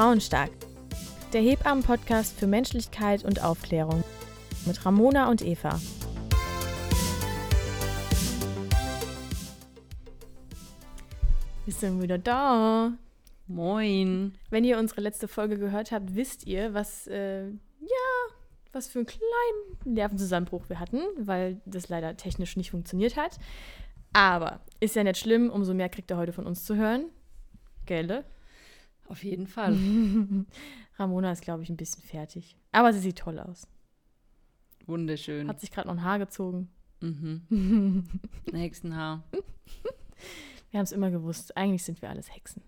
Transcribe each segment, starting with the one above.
Frauenstark. Der Hebammen-Podcast für Menschlichkeit und Aufklärung mit Ramona und Eva. Wir sind wieder da. Moin. Wenn ihr unsere letzte Folge gehört habt, wisst ihr, was, äh, ja, was für einen kleinen Nervenzusammenbruch wir hatten, weil das leider technisch nicht funktioniert hat. Aber ist ja nicht schlimm, umso mehr kriegt ihr heute von uns zu hören. Gelle? Auf jeden Fall. Ramona ist, glaube ich, ein bisschen fertig. Aber sie sieht toll aus. Wunderschön. Hat sich gerade noch ein Haar gezogen. Mhm. Nächsten Haar. Wir haben es immer gewusst. Eigentlich sind wir alles Hexen.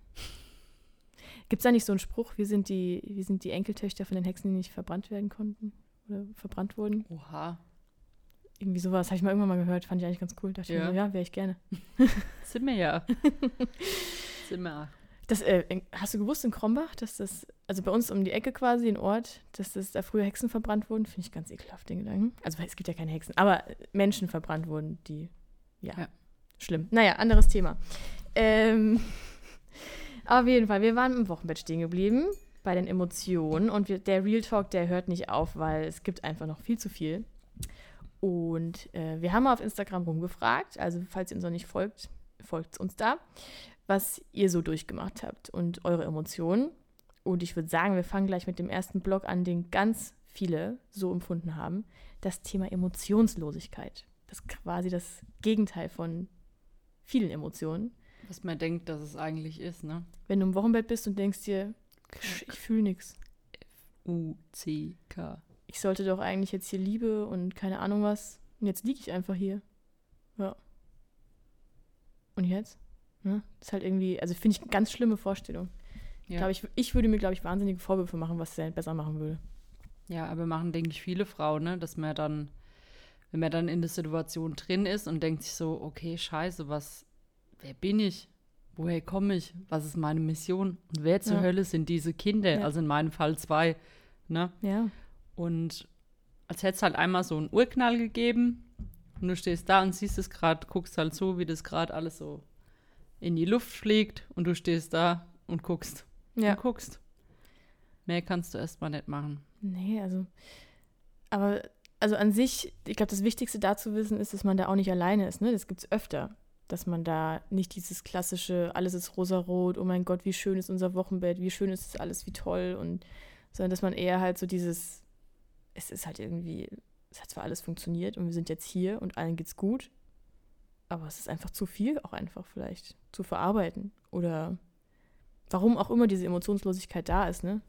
Gibt es da nicht so einen Spruch, wir sind, die, wir sind die Enkeltöchter von den Hexen, die nicht verbrannt werden konnten? Oder verbrannt wurden? Oha. Irgendwie sowas habe ich mal irgendwann mal gehört. Fand ich eigentlich ganz cool. Dachte ich Ja. mir so, ja, wäre ich gerne. Sind wir ja. Sind wir. Das, äh, hast du gewusst in Krombach, dass das, also bei uns um die Ecke quasi, ein Ort, dass das da früher Hexen verbrannt wurden? Finde ich ganz ekelhaft, den Gedanken. Also es gibt ja keine Hexen, aber Menschen verbrannt wurden, die, ja, Ja. schlimm. Naja, anderes Thema. Ähm, auf jeden Fall, wir waren im Wochenbett stehen geblieben bei den Emotionen und wir, der Real Talk, der hört nicht auf, weil es gibt einfach noch viel zu viel. Und äh, wir haben auf Instagram rumgefragt, also falls ihr uns noch nicht folgt, folgt uns da, was ihr so durchgemacht habt und eure Emotionen. Und ich würde sagen, wir fangen gleich mit dem ersten Blog an, den ganz viele so empfunden haben. Das Thema Emotionslosigkeit. Das ist quasi das Gegenteil von vielen Emotionen. Was man denkt, dass es eigentlich ist, ne? Wenn du im Wochenbett bist und denkst dir, "Sch, ich fühle nichts. U-C-K. Ich sollte doch eigentlich jetzt hier Liebe und keine Ahnung was. Und jetzt liege ich einfach hier. Ja. Und jetzt? Ne? Das ist halt irgendwie, also finde ich eine ganz schlimme Vorstellung. Ja. Glaub ich, ich würde mir, glaube ich, wahnsinnige Vorwürfe machen, was der besser machen würde. ja, aber machen, denke ich, viele Frauen, ne? Dass man dann, wenn man dann in der Situation drin ist und denkt sich so, okay, scheiße, was, wer bin ich? Woher komme ich? Was ist meine Mission? Und wer zur Ja. Hölle sind diese Kinder? Ja. Also in meinem Fall zwei, ne? Ja. Und als hätte es halt einmal so einen Urknall gegeben und du stehst da und siehst es gerade, guckst halt so, wie das gerade alles so in die Luft fliegt und du stehst da und guckst Ja. und guckst. Mehr kannst du erstmal nicht machen. Nee, also. Aber, also an sich, ich glaube, das Wichtigste da zu wissen ist, dass man da auch nicht alleine ist, ne? Das gibt es öfter. Dass man da nicht dieses klassische, alles ist rosarot, oh mein Gott, wie schön ist unser Wochenbett, wie schön ist alles, wie toll. Und sondern dass man eher halt so dieses, es ist halt irgendwie, es hat zwar alles funktioniert und wir sind jetzt hier und allen geht's gut, aber es ist einfach zu viel auch einfach vielleicht zu verarbeiten. Oder warum auch immer diese Emotionslosigkeit da ist, ne?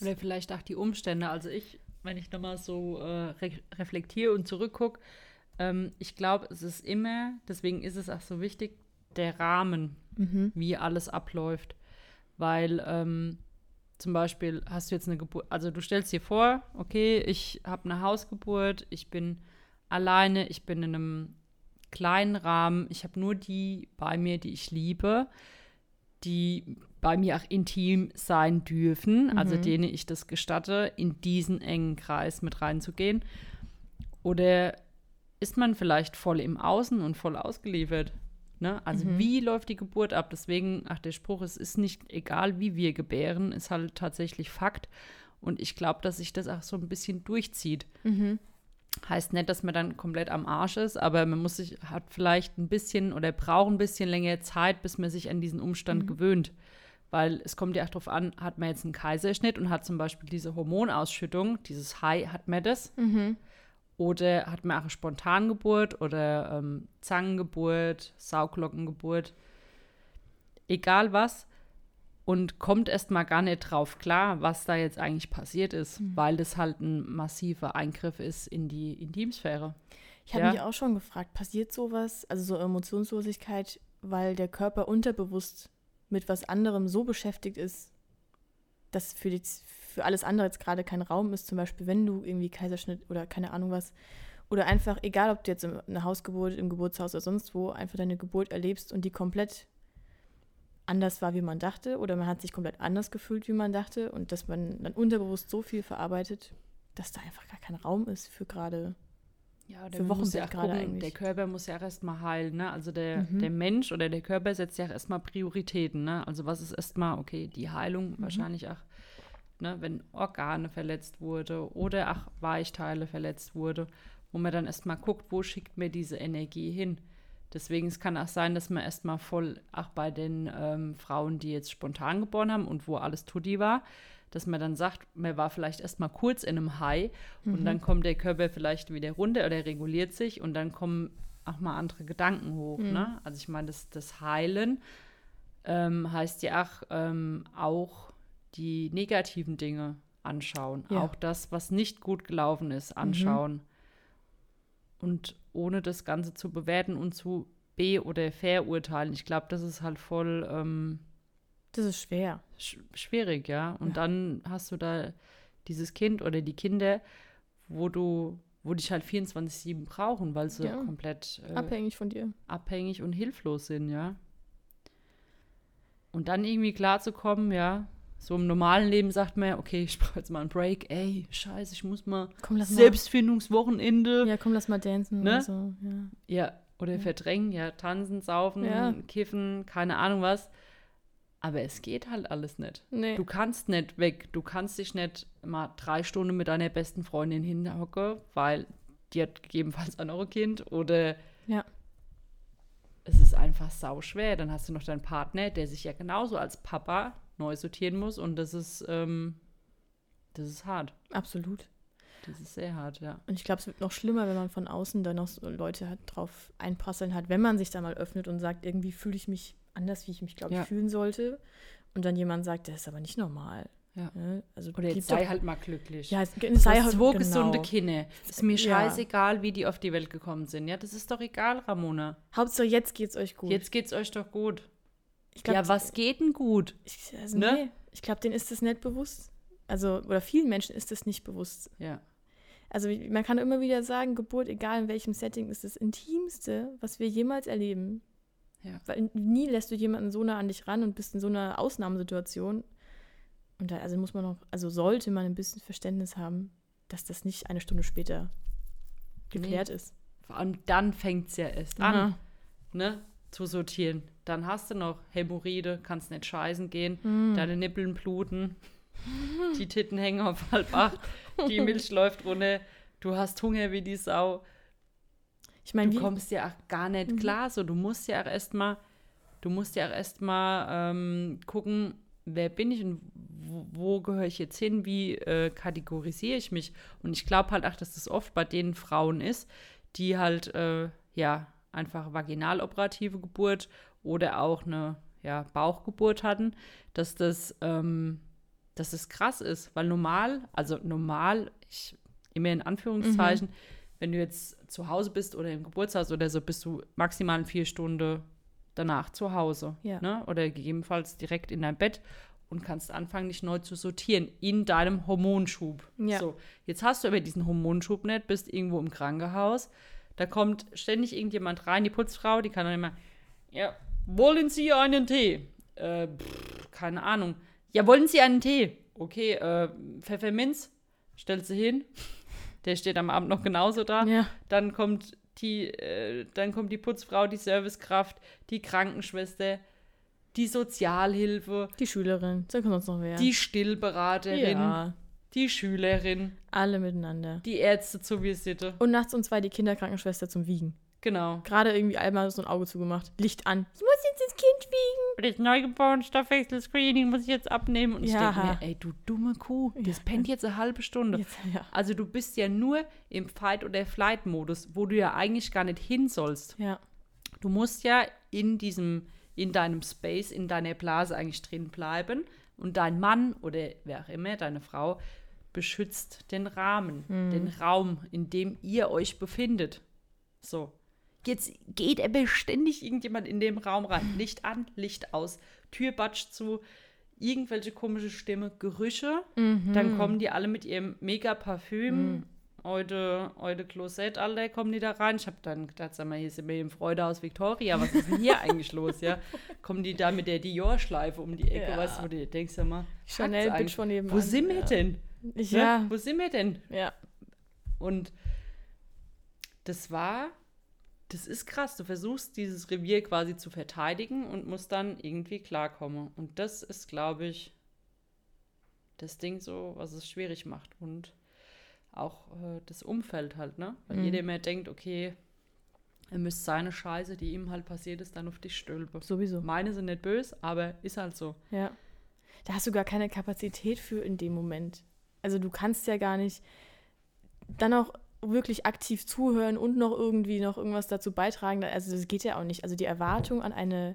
Oder vielleicht auch die Umstände. Also ich, wenn ich nochmal so äh, re reflektiere und zurückgucke, ähm, ich glaube, es ist immer, deswegen ist es auch so wichtig, der Rahmen, Mhm. wie alles abläuft. Weil ähm, zum Beispiel hast du jetzt eine Geburt, also du stellst dir vor, okay, ich habe eine Hausgeburt, ich bin alleine, ich bin in einem kleinen Rahmen, ich habe nur die bei mir, die ich liebe, die bei mir auch intim sein dürfen, also Mhm. denen ich das gestatte, in diesen engen Kreis mit reinzugehen. Oder ist man vielleicht voll im Außen und voll ausgeliefert? Ne? Also Mhm. wie läuft die Geburt ab? Deswegen, ach, der Spruch, es ist nicht egal, wie wir gebären, ist halt tatsächlich Fakt. Und ich glaube, dass sich das auch so ein bisschen durchzieht. Mhm. Heißt nicht, dass man dann komplett am Arsch ist, aber man muss sich, hat vielleicht ein bisschen oder braucht ein bisschen länger Zeit, bis man sich an diesen Umstand Mhm. gewöhnt. Weil es kommt ja auch darauf an, hat man jetzt einen Kaiserschnitt und hat zum Beispiel diese Hormonausschüttung, dieses High, hat man das? Mhm. Oder hat man auch eine Spontangeburt oder ähm, Zangengeburt, Sauglockengeburt, egal was. Und kommt erst mal gar nicht drauf klar, was da jetzt eigentlich passiert ist, Mhm. weil das halt ein massiver Eingriff ist in die Intimsphäre. Ich habe Ja. mich auch schon gefragt, passiert sowas, also so Emotionslosigkeit, weil der Körper unterbewusst mit was anderem so beschäftigt ist, dass für, die, für alles andere jetzt gerade kein Raum ist, zum Beispiel wenn du irgendwie Kaiserschnitt oder keine Ahnung was, oder einfach, egal ob du jetzt im- eine Hausgeburt, im Geburtshaus oder sonst wo, einfach deine Geburt erlebst und die komplett anders war, wie man dachte, oder man hat sich komplett anders gefühlt, wie man dachte, und dass man dann unterbewusst so viel verarbeitet, dass da einfach gar kein Raum ist für gerade Ja, Für Wochenbett ja gerade eigentlich. der Körper muss ja auch erstmal heilen, ne? Also der, Mhm. der Mensch oder der Körper setzt ja auch erstmal Prioritäten, ne? Also was ist erstmal, okay, die Heilung Mhm. wahrscheinlich auch, ne, wenn Organe verletzt wurde oder auch Weichteile verletzt wurde, wo man dann erstmal guckt, wo schickt mir diese Energie hin. Deswegen es kann auch sein, dass man erstmal voll, auch bei den ähm, Frauen, die jetzt spontan geboren haben und wo alles Tutti war, dass man dann sagt, man war vielleicht erstmal kurz in einem High und dann kommt der Körper vielleicht wieder runter oder reguliert sich und dann kommen auch mal andere Gedanken hoch. Ne? Also ich meine, das, das Heilen ähm, heißt ja auch, ähm, auch die negativen Dinge anschauen. Ja. Auch das, was nicht gut gelaufen ist, anschauen. Und ohne das Ganze zu bewerten und zu be- oder verurteilen. Ich glaube, das ist halt voll ähm, Das ist schwer. sch schwierig, ja. Und Ja. dann hast du da dieses Kind oder die Kinder, wo du, wo dich halt 24-7 brauchen, weil sie Ja. komplett äh, Abhängig von dir. abhängig und hilflos sind, ja. Und dann irgendwie klarzukommen, ja. So im normalen Leben sagt man, ja, okay, ich brauche jetzt mal einen Break. Ey, scheiße, ich muss mal Komm, lass Selbstfindungswochenende. Ja, komm, lass mal dancen Ne? oder so. Ja. Ja, oder verdrängen, ja, tanzen, saufen, Ja. kiffen, keine Ahnung was. Aber es geht halt alles nicht. Nee. Du kannst nicht weg. Du kannst dich nicht mal drei Stunden mit deiner besten Freundin hinhocken, weil die hat gegebenenfalls auch noch ein Kind oder Ja. es ist einfach sau schwer. Dann hast du noch deinen Partner, der sich ja genauso als Papa neu sortieren muss und das ist, ähm, das ist hart. Absolut. Das ist sehr hart, ja. Und ich glaube, es wird noch schlimmer, wenn man von außen dann noch so Leute hat, drauf einprasseln hat, wenn man sich da mal öffnet und sagt, irgendwie fühle ich mich anders, wie ich mich, glaube ich, Ja. fühlen sollte. Und dann jemand sagt, das ist aber nicht normal. Ja. Ne? Also Oder jetzt sei doch- halt mal glücklich. Ja, es, es sei halt zwei genau. gesunde Kinder. Ist mir Ja. scheißegal, wie die auf die Welt gekommen sind. Ja, das ist doch egal, Ramona. Hauptsache, jetzt geht's euch gut. Jetzt geht's euch doch gut. Glaub, ja, was geht denn gut? Ich, also Ne? nee, ich glaube, denen ist das nicht bewusst. Also, oder vielen Menschen ist das nicht bewusst. Ja. Also, man kann immer wieder sagen, Geburt, egal in welchem Setting, ist das Intimste, was wir jemals erleben. Ja. Weil nie lässt du jemanden so nah an dich ran und bist in so einer Ausnahmesituation. Und da also muss man noch, also sollte man ein bisschen Verständnis haben, dass das nicht eine Stunde später geklärt ist. Vor allem dann fängt's ja erst an, ne? Zu sortieren. Dann hast du noch Hämorrhoide, kannst nicht scheißen gehen, Hm. deine Nippeln bluten, die Titten hängen auf halb acht, die Milch läuft runter, du hast Hunger wie die Sau. Ich meine, du kommst ja auch gar nicht Mhm. klar. So, du musst ja auch erstmal, du musst ja auch erstmal ähm, gucken, wer bin ich und wo, wo gehöre ich jetzt hin, wie äh, kategorisiere ich mich. Und ich glaube halt auch, dass das oft bei den Frauen ist, die halt, äh, ja, einfach vaginaloperative Geburt oder auch eine ja, Bauchgeburt hatten, dass das, ähm, dass das krass ist. Weil normal, also normal, ich immer in Anführungszeichen, wenn du jetzt zu Hause bist oder im Geburtshaus oder so, bist du maximal vier Stunden danach zu Hause. Ja. Ne? Oder gegebenenfalls direkt in dein Bett und kannst anfangen, dich neu zu sortieren in deinem Hormonschub. Ja. So, jetzt hast du aber diesen Hormonschub nicht, bist irgendwo im Krankenhaus. Da kommt ständig irgendjemand rein, die Putzfrau, die kann dann immer, ja, wollen Sie einen Tee? Äh, pff, keine Ahnung. Ja, wollen Sie einen Tee? Okay, äh, Pfefferminz, stellt sie hin. Der steht am Abend noch genauso da. ja, Dann kommt die, äh, dann kommt die Putzfrau, die Servicekraft, die Krankenschwester, die Sozialhilfe, die Schülerin, kann sonst noch wer. die Stillberaterin, ja, die Schülerin, alle miteinander. die Ärzte zur Visite. Und nachts um zwei die Kinderkrankenschwester zum Wiegen. Genau. Gerade irgendwie einmal so ein Auge zugemacht. Licht an. Ich muss jetzt das Kind wiegen. Das neugeborene Stoffwechsel-Screening muss ich jetzt abnehmen. Und ich Ja. denke mir, ey, du dumme Kuh, das Ja. pennt jetzt eine halbe Stunde. Jetzt, ja. Also du bist ja nur im Fight- oder Flight-Modus, wo du ja eigentlich gar nicht hin sollst. ja. Du musst ja in diesem, in deinem Space, in deiner Blase eigentlich drin bleiben. Und dein Mann oder wer auch immer, deine Frau, beschützt den Rahmen, den Raum, in dem ihr euch befindet. So. Jetzt geht aber ständig irgendjemand in dem Raum rein. Licht an, Licht aus, Türbatsch zu, irgendwelche komische Stimme, Gerüche. Dann kommen die alle mit ihrem Mega-Parfüm. Heute, heute Klosett, alle kommen die da rein. Ich habe dann gedacht, sag mal, hier sind wir im Freudehaus Victoria. Was ist denn hier eigentlich los, ja? Kommen die da mit der Dior-Schleife um die Ecke, Ja. weißt du, wo du denkst, sag mal, Chanel eigentlich? von nebenan. Wo sind wir denn? Ne? ja. Wo sind wir denn? Ja. Und das war, das ist krass. Du versuchst dieses Revier quasi zu verteidigen und musst dann irgendwie klarkommen. Und das ist, glaube ich, das Ding so, was es schwierig macht. Und auch äh, das Umfeld halt, ne? Weil Mhm. jeder immer denkt, okay, er müsste seine Scheiße, die ihm halt passiert ist, dann auf dich stülpen. Sowieso. Meine sind nicht böse, aber ist halt so. Ja. Da hast du gar keine Kapazität für in dem Moment. Also du kannst ja gar nicht dann auch wirklich aktiv zuhören und noch irgendwie noch irgendwas dazu beitragen. Also das geht ja auch nicht. Also die Erwartung an eine,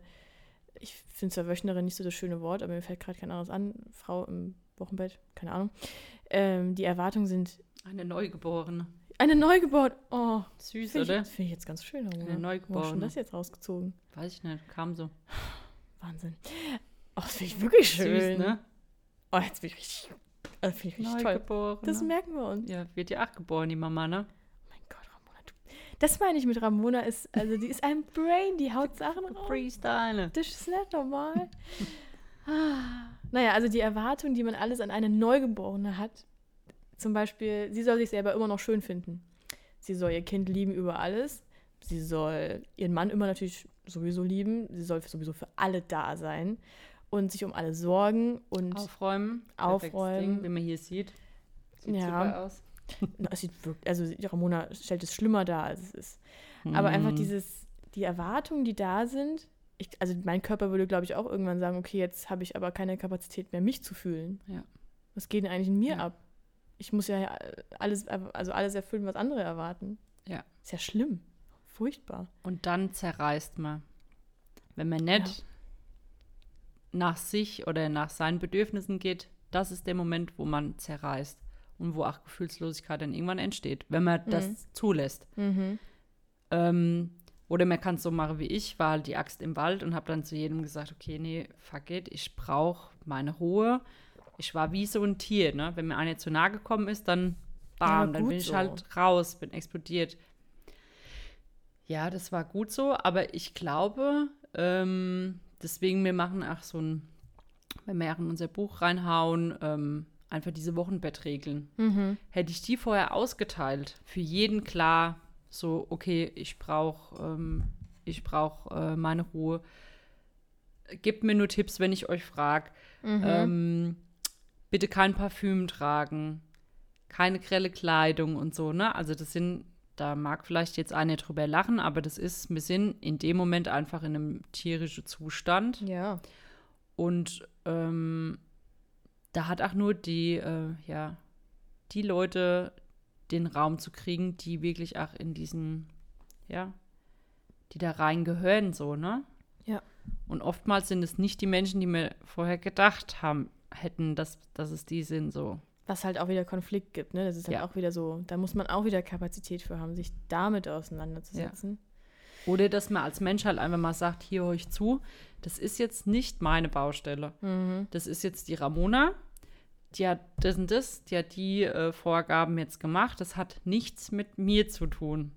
ich finde zwar Wöchnerin nicht so das schöne Wort, aber mir fällt gerade kein anderes an, Frau im Wochenbett, keine Ahnung. Ähm, die Erwartungen sind Eine Neugeborene. eine Neugeburt. Oh, Süß, finde oder? ich, find ich jetzt ganz schön. Ramona. Eine Wo hast du Neugeborene. schon das jetzt rausgezogen? Weiß ich nicht, kam so. Wahnsinn. Oh, das finde ich wirklich schön. Süß, ne? Oh, jetzt bin ich richtig, also finde ich richtig toll. Das merken wir uns. ja, wird ja auch geboren, die Mama, ne? Oh mein Gott, Ramona. Du, das meine ich mit Ramona. Ist, also die ist ein Brain, die haut Sachen raus. Freestyle. Das ist nicht normal. Naja, also die Erwartung, die man alles an eine Neugeborene hat. Zum Beispiel, sie soll sich selber immer noch schön finden. Sie soll ihr Kind lieben über alles. Sie soll ihren Mann immer natürlich sowieso lieben. Sie soll sowieso für alle da sein und sich um alle sorgen und Aufräumen. Aufräumen. Ding, wie man hier sieht. Sieht Ja. super aus. Es sieht wirklich, also Ramona stellt es schlimmer dar, als es ist. Aber einfach Mm. dieses, die Erwartungen, die da sind, ich, also mein Körper würde, glaube ich, auch irgendwann sagen, okay, jetzt habe ich aber keine Kapazität mehr, mich zu fühlen. Ja. Was geht denn eigentlich in mir Ja. ab? Ich muss ja alles, also alles erfüllen, was andere erwarten. Ja. Ist ja schlimm. Furchtbar. Und dann zerreißt man. Wenn man nicht nach sich oder nach seinen Bedürfnissen geht, das ist der Moment, wo man zerreißt und wo auch Gefühlslosigkeit dann irgendwann entsteht, wenn man das zulässt. Mhm. Ähm, oder man kann es so machen wie ich, war halt die Axt im Wald und habe dann zu jedem gesagt, okay, nee, fuck it, ich brauche meine Ruhe. Ich war wie so ein Tier, ne? Wenn mir einer zu nahe gekommen ist, dann bam, Ja, dann bin ich so. halt raus, bin explodiert. Ja, das war gut so, aber ich glaube, ähm, deswegen, wir machen auch so ein, wenn wir in unser Buch reinhauen, ähm, einfach diese Wochenbettregeln Mhm. hätte ich die vorher ausgeteilt, für jeden klar, so, okay, ich brauche ähm, ich brauch, äh, meine Ruhe. Gebt mir nur Tipps, wenn ich euch frage. Mhm. Ähm, bitte kein Parfüm tragen, keine grelle Kleidung und so, ne? Also das sind, da mag vielleicht jetzt einer drüber lachen, aber das ist, wir sind in dem Moment einfach in einem tierischen Zustand. Ja. Und ähm, da hat auch nur die, äh, ja, die Leute den Raum zu kriegen, die wirklich auch in diesen, ja, die da rein gehören, so, ne? Ja. Und oftmals sind es nicht die Menschen, die mir vorher gedacht haben, hätten, dass, dass es die sind, so. Was halt auch wieder Konflikt gibt, ne? Das ist halt Ja. auch wieder so, da muss man auch wieder Kapazität für haben, sich damit auseinanderzusetzen. Oder dass man als Mensch halt einfach mal sagt, hier höre ich zu, das ist jetzt nicht meine Baustelle. Mhm. Das ist jetzt die Ramona. Die hat das und das, die hat die äh, Vorgaben jetzt gemacht. Das hat nichts mit mir zu tun.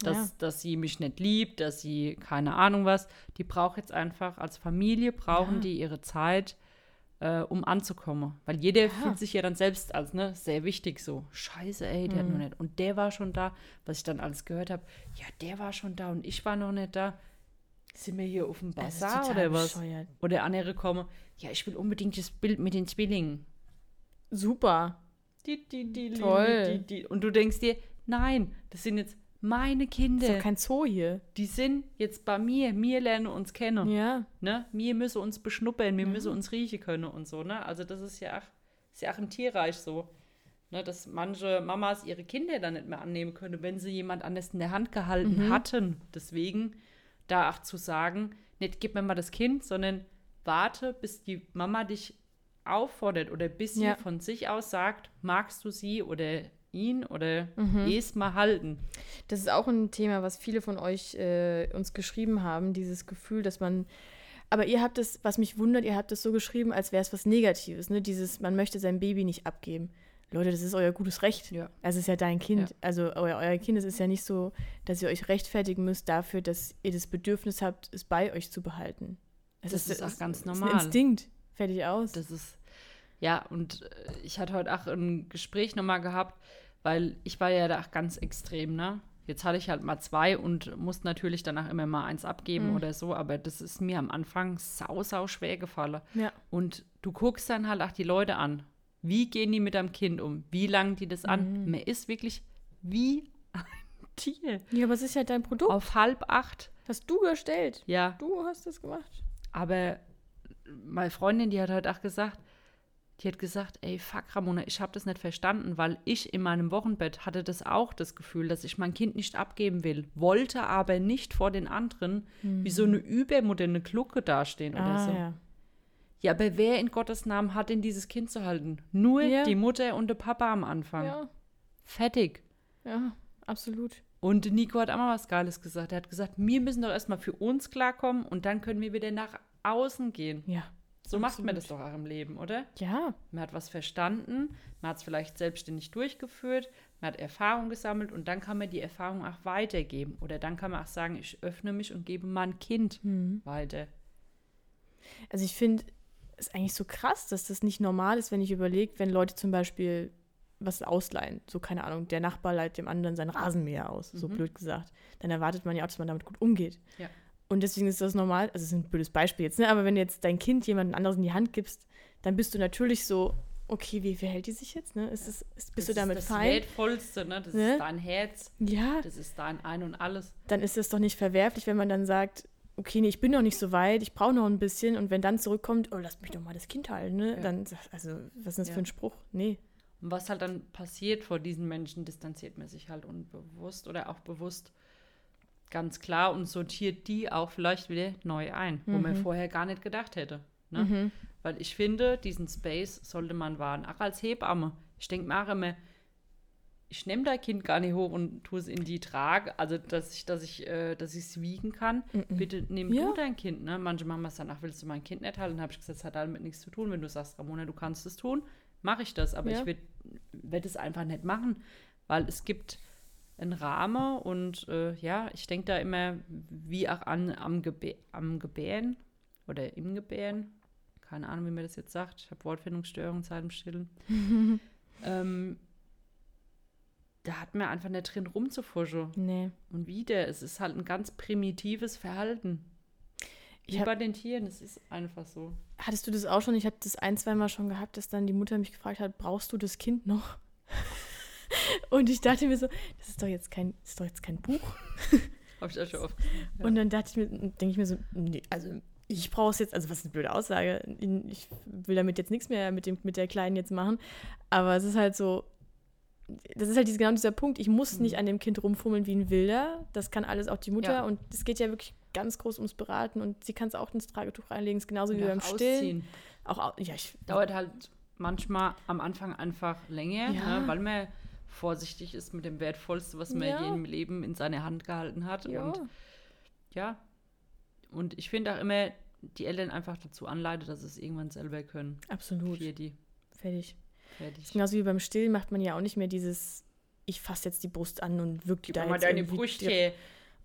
Dass, Ja. dass sie mich nicht liebt, dass sie keine Ahnung was. Die braucht jetzt einfach, als Familie brauchen Ja. die ihre Zeit, äh, um anzukommen. Weil jeder Ja. fühlt sich ja dann selbst als ne, sehr wichtig so. Scheiße, ey, der hat Mhm. noch nicht. Und der war schon da, was ich dann alles gehört habe. Ja, der war schon da und ich war noch nicht da. Sind wir hier auf dem Bazar oder was? bescheuert. Oder andere kommen, ja, ich will unbedingt das Bild mit den Zwillingen. Super. Die, die, die, Toll. Die, die. Und du denkst dir, nein, das sind jetzt meine Ist Kinder. doch kein Zoo hier. Die sind jetzt bei mir. Wir lernen uns kennen. Ja. Ne? Wir müssen uns beschnuppern, wir Ja. müssen uns riechen können und so. Ne? Also das ist ja auch, ist ja auch im Tierreich so. Ne? Dass manche Mamas ihre Kinder dann nicht mehr annehmen können, wenn sie jemand anders in der Hand gehalten Mhm. hatten. Deswegen da auch zu sagen, nicht gib mir mal das Kind, sondern warte, bis die Mama dich auffordert oder bis sie Ja. von sich aus sagt, magst du sie oder ihn oder Mhm. es mal halten. Das ist auch ein Thema, was viele von euch äh, uns geschrieben haben, dieses Gefühl, dass man. Aber ihr habt es, was mich wundert, ihr habt es so geschrieben, als wäre es was Negatives, ne? Dieses, man möchte sein Baby nicht abgeben. Leute, das ist euer gutes Recht. Ja. Es ist ja dein Kind. Ja. Also euer, euer Kind, es ist ja nicht so, dass ihr euch rechtfertigen müsst dafür, dass ihr das Bedürfnis habt, es bei euch zu behalten. Es Das ist auch ganz normal. ist ein Instinkt. Fertig aus. Das ist, ja, und äh, ich hatte heute auch ein Gespräch nochmal gehabt, weil ich war ja da auch ganz extrem, ne? Jetzt hatte ich halt mal zwei und musste natürlich danach immer mal eins abgeben Mhm. oder so, aber das ist mir am Anfang sau, sau schwer gefallen. Ja. Und du guckst dann halt auch die Leute an. Wie gehen die mit deinem Kind um? Wie langen die das an? Mhm. Man ist wirklich wie ein Tier. Ja, aber es ist ja dein Produkt. Auf halb acht. Hast du gestellt. Ja, Du hast das gemacht. aber meine Freundin, die hat halt auch gesagt, die hat gesagt, ey, fuck Ramona, ich habe das nicht verstanden, weil ich in meinem Wochenbett hatte das auch das Gefühl, dass ich mein Kind nicht abgeben will, wollte aber nicht vor den anderen wie so eine übermoderne Glucke dastehen oder Mhm. Ah, so. ja. Ja, aber wer in Gottes Namen hat denn dieses Kind zu halten? Nur Ja. die Mutter und der Papa am Anfang. Ja, Fertig. ja, absolut. Und Nico hat auch mal was Geiles gesagt. Er hat gesagt, wir müssen doch erstmal für uns klarkommen und dann können wir wieder nach außen gehen. Ja. So macht man Absolut. das doch auch im Leben, oder? Ja, Man hat was verstanden, man hat es vielleicht selbstständig durchgeführt, man hat Erfahrung gesammelt und dann kann man die Erfahrung auch weitergeben. Oder dann kann man auch sagen, ich öffne mich und gebe mein Kind Mhm. weiter. Also ich finde, es ist eigentlich so krass, dass das nicht normal ist, wenn ich überlege, wenn Leute zum Beispiel was ausleihen. So, keine Ahnung, der Nachbar leiht dem anderen sein Rasenmäher aus, so Mhm. blöd gesagt. Dann erwartet man ja auch, dass man damit gut umgeht. Ja. Und deswegen ist das normal, also es ist ein blödes Beispiel jetzt, ne? aber wenn du jetzt dein Kind jemand anderes in die Hand gibst, dann bist du natürlich so, okay, wie verhält die sich jetzt? Ne? Ist es, ist, bist das du damit ist das fein? Wertvollste, ne? Das Ne? ist dein Herz, Ja, das ist dein Ein und Alles. dann ist es doch nicht verwerflich, wenn man dann sagt, okay, nee, ich bin noch nicht so weit, ich brauche noch ein bisschen und wenn dann zurückkommt, oh, lass mich doch mal das Kind halten, ne? Ja. Dann, also, was ist das Ja. für ein Spruch? Nee. Und was halt dann passiert vor diesen Menschen, distanziert man sich halt unbewusst oder auch bewusst ganz klar und sortiert die auch vielleicht wieder neu ein, wo man Mhm. vorher gar nicht gedacht hätte. Ne? Mhm. Weil ich finde, diesen Space sollte man wahren. Auch als Hebamme. Ich denke mir auch immer, ich nehme dein Kind gar nicht hoch und tue es in die Trage, also dass ich, dass ich, äh, dass ich es wiegen kann. Mhm. Bitte nimm Ja. du dein Kind. Ne? Manche machen es dann, ach, willst du mein Kind nicht halten? Dann habe ich gesagt, das hat damit nichts zu tun. Wenn du sagst, Ramona, du kannst es tun, mache ich das. Aber Ja. ich würde werd es einfach nicht machen, weil es gibt einen Rahmen und äh, ja, ich denke da immer wie auch an am, Gebä am Gebären oder im Gebären. Keine Ahnung, wie man das jetzt sagt. Ich habe Wortfindungsstörungen seit dem Stillen. ähm, da hat man einfach nicht drin rumzufuschen. Nee. Und wieder, es ist halt ein ganz primitives Verhalten. Ich Wie hab- bei den Tieren, es ist einfach so. Hattest du das auch schon? Ich habe das ein, zweimal schon gehabt, dass dann die Mutter mich gefragt hat, brauchst du das Kind noch? Und ich dachte mir so, das ist doch jetzt kein, das ist doch jetzt kein Buch. Habe ich auch schon oft. Ja. Und dann dachte ich mir, denke ich mir so, nee, also ich brauche es jetzt, also was eine blöde Aussage. Ich will damit jetzt nichts mehr mit, dem, mit der Kleinen jetzt machen. Aber es ist halt so, das ist halt genau dieser Punkt. Ich muss Mhm. nicht an dem Kind rumfummeln wie ein Wilder. Das kann alles auch die Mutter. Ja. Und es geht ja wirklich ganz groß ums Beraten. Und sie kann es auch ins Tragetuch reinlegen. Ist genauso wie beim Stillen. Auch, au- ja, ich, Dauert halt manchmal am Anfang einfach länger, Ja. ne, weil man vorsichtig ist mit dem Wertvollste, was man Ja. je im Leben in seiner Hand gehalten hat. ja. Und ja, und ich finde auch immer, die Eltern einfach dazu anleiten, dass sie es irgendwann selber können. absolut. Für die. Fertig. Fertig. Genauso wie beim Stillen macht man ja auch nicht mehr dieses, ich fasse jetzt die Brust an und wirke die da mir mal jetzt deine Brüste.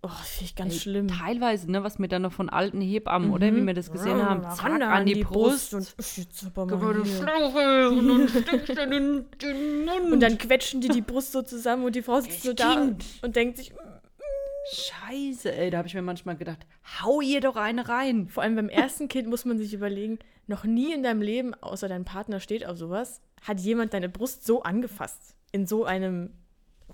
Oh, finde ich ganz Ey, schlimm. Teilweise, ne, was wir dann noch von alten Hebammen, oder wie Mhm. wir das gesehen haben, Ja, zack, ran da an die, Brust. und "Uff, jetzt aber Gib mal mir die hier." Schlauche und. Und dann quetschen die die Brust so zusammen und die Frau sitzt so da und denkt sich, Scheiße, ey, da habe ich mir manchmal gedacht, hau ihr doch eine rein. vor allem beim ersten Kind muss man sich überlegen, noch nie in deinem Leben, außer dein Partner steht auf sowas, hat jemand deine Brust so angefasst. In so einem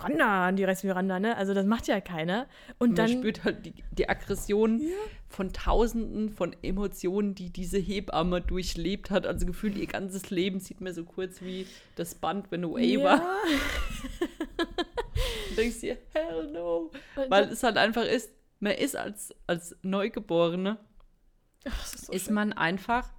Randa, an die reißt mir Randa, ne? Also das macht ja keiner. Und Man dann, spürt halt die, die Aggression von Tausenden von Emotionen, die diese Hebamme durchlebt hat. Also gefühlt ihr ganzes Leben sieht mir so kurz wie das Band, wenn away war. ja, Du denkst dir, hell no. und Weil es halt einfach ist, man ist als, als Neugeborene, Ach, ist so ist man einfach,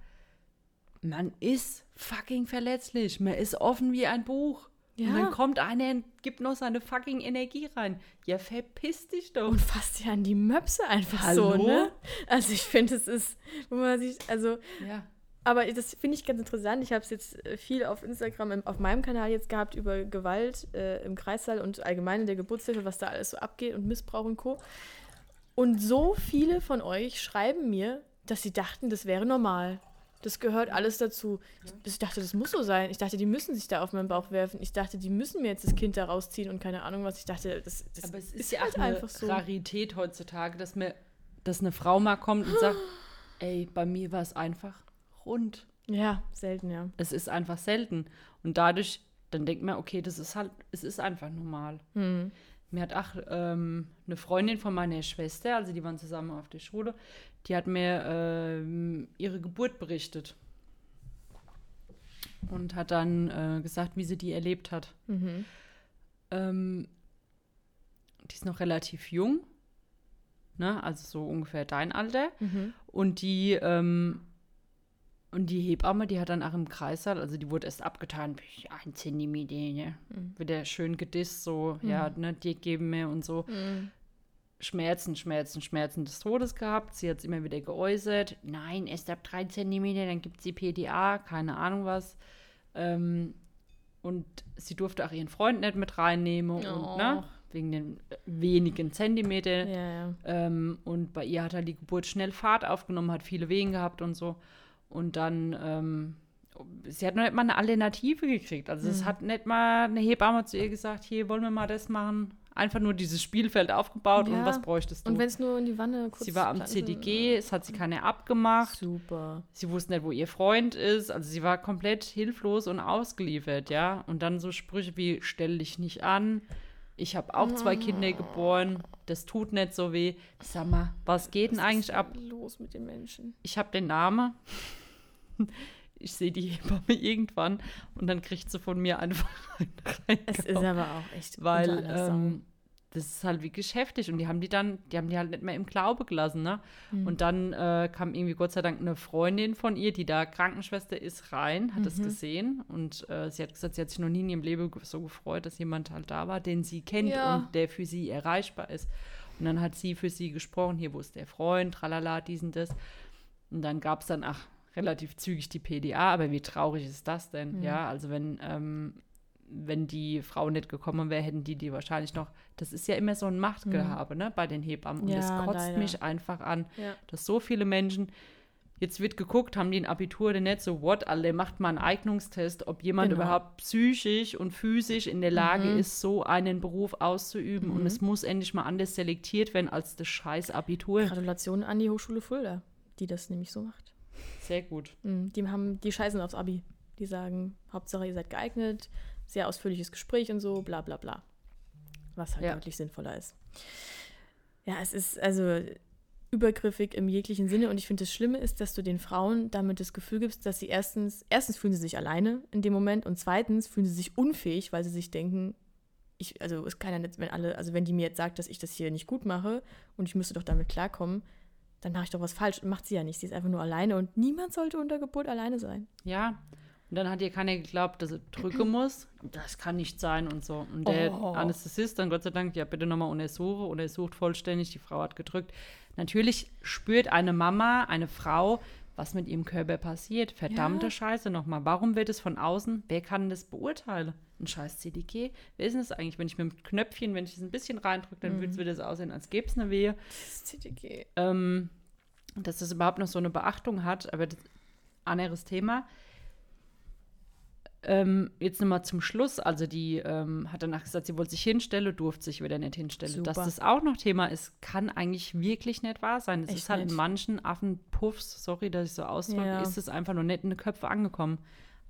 man ist fucking verletzlich. Man ist offen wie ein Buch. Und Ja. dann kommt einer und gibt noch seine fucking Energie rein. Ja, verpiss dich doch. und fasst ja an die Möpse einfach Hallo? so, ne? Also ich finde, es ist, wo man sich, also Ja. Aber das finde ich ganz interessant. Ich habe es jetzt äh, viel auf Instagram, auf meinem Kanal jetzt gehabt über Gewalt äh, im Kreissaal und allgemein in der Geburtshilfe, was da alles so abgeht und Missbrauch und Co. Und so viele von euch schreiben mir, dass sie dachten, das wäre normal. Das gehört alles dazu. Ich dachte, das muss so sein. Ich dachte, die müssen sich da auf meinen Bauch werfen. Ich dachte, die müssen mir jetzt das Kind da rausziehen und keine Ahnung was. Ich dachte, das, das Aber es ist, ja halt auch eine einfach so. Rarität heutzutage, dass mir, dass eine Frau mal kommt und sagt, ey, bei mir war es einfach rund. Ja, selten, ja. Es ist einfach selten. Und dadurch, dann denkt man, okay, das ist halt, es ist einfach normal. Mhm. Mir hat auch ähm, eine Freundin von meiner Schwester, also die waren zusammen auf der Schule, die hat mir äh, ihre Geburt berichtet. Und hat dann äh, gesagt, wie sie die erlebt hat. Mhm. Ähm, die ist noch relativ jung, ne? also so ungefähr dein Alter. Mhm. Und die ähm, und die Hebamme, die hat dann auch im Kreissaal, also die wurde erst abgetan, ein Zentimeter, ne? Mhm. Wird der schön gedisst, so, mhm. ja, ne, die geben mir und so. Mhm. Schmerzen, Schmerzen, Schmerzen des Todes gehabt. Sie hat es immer wieder geäußert. Nein, erst ab drei Zentimeter, dann gibt sie PDA, keine Ahnung was. Ähm, und sie durfte auch ihren Freund nicht mit reinnehmen oh. und, ne? Wegen den wenigen Zentimetern. Ja, ja. Ähm, und bei ihr hat halt die Geburt schnell Fahrt aufgenommen, hat viele Wehen gehabt und so. Und dann, ähm, sie hat noch nicht mal eine Alternative gekriegt. Also mhm. es hat nicht mal eine Hebamme zu ihr gesagt, hier wollen wir mal das machen. Einfach nur dieses Spielfeld aufgebaut ja. und was bräuchtest du? Und wenn es nur in die Wanne kurz Sie war am CDG, es hat sie keine abgemacht. Super. Sie wusste nicht, wo ihr Freund ist. Also sie war komplett hilflos und ausgeliefert, ja. Und dann so Sprüche wie, stell dich nicht an. Ich habe auch zwei Kinder geboren. Das tut nicht so weh. Sag mal, was geht was denn eigentlich ab? los mit den Menschen? Ich habe den Namen ich sehe die Hebamme irgendwann und dann kriegt sie von mir einfach rein. Es ist aber auch echt weil ähm, das ist halt wirklich heftig und die haben die dann, die haben die halt nicht mehr im Glaube gelassen, ne? Mhm. Und dann äh, kam irgendwie Gott sei Dank eine Freundin von ihr, die da Krankenschwester ist, rein, hat mhm. das gesehen und äh, sie hat gesagt, sie hat sich noch nie in ihrem Leben so gefreut, dass jemand halt da war, den sie kennt ja. und der für sie erreichbar ist. Und dann hat sie für sie gesprochen, hier, wo ist der Freund, tralala, dies und das. Und dann gab es dann, ach, relativ zügig die PDA, aber wie traurig ist das denn? Mhm. Ja, also wenn, ähm, wenn die Frau nicht gekommen wäre, hätten die die wahrscheinlich noch. Das ist ja immer so ein Machtgehabe, mhm. ne, bei den Hebammen. Und ja, das kotzt leider. mich einfach an, ja. dass so viele Menschen. Jetzt wird geguckt, haben die ein Abitur oder nicht, so what, alle macht mal einen Eignungstest, ob jemand genau. überhaupt psychisch und physisch in der Lage mhm. ist, so einen Beruf auszuüben. Und mhm. es muss endlich mal anders selektiert werden als das scheiß Abitur. Gratulation an die Hochschule Fulda, die das nämlich so macht. Sehr gut. Mhm, die haben, die scheißen aufs Abi. Die sagen, Hauptsache ihr seid geeignet, sehr ausführliches Gespräch und so, bla bla bla. Was halt ja. deutlich sinnvoller ist. Ja, es ist also übergriffig im jeglichen Sinne und ich finde das Schlimme ist, dass du den Frauen damit das Gefühl gibst, dass sie erstens, erstens fühlen sie sich alleine in dem Moment und zweitens fühlen sie sich unfähig, weil sie sich denken, ich, also ja nicht, wenn alle, also wenn die mir jetzt sagt, dass ich das hier nicht gut mache und ich müsste doch damit klarkommen, dann mache ich doch was falsch. Macht sie ja nicht. Sie ist einfach nur alleine und niemand sollte unter Geburt alleine sein. Ja. Und dann hat ihr keiner geglaubt, dass er drücken muss. Das kann nicht sein und so. Und der oh. Anästhesist dann Gott sei Dank, ja, bitte nochmal untersuche. Untersucht vollständig. Die Frau hat gedrückt. Natürlich spürt eine Mama, eine Frau, was mit ihrem Körper passiert. Verdammte ja. Scheiße nochmal. Warum wird es von außen? Wer kann das beurteilen? Ein scheiß CDG? Wer ist denn das eigentlich? Wenn ich mit dem Knöpfchen, wenn ich es ein bisschen reindrücke, dann mhm. würde es so aussehen, als gäbe es eine Wehe. Das CDG. Ähm, dass das überhaupt noch so eine Beachtung hat, aber das anderes Thema. Ähm, jetzt nochmal zum Schluss, also die ähm, hat danach gesagt, sie wollte sich hinstellen, durfte sich wieder nicht hinstellen. Super. Dass das auch noch Thema ist, kann eigentlich wirklich nicht wahr sein. Es ist halt in manchen Affenpuffs, sorry, dass ich so ausdrücke, ja. ist es einfach nur nicht in die Köpfe angekommen.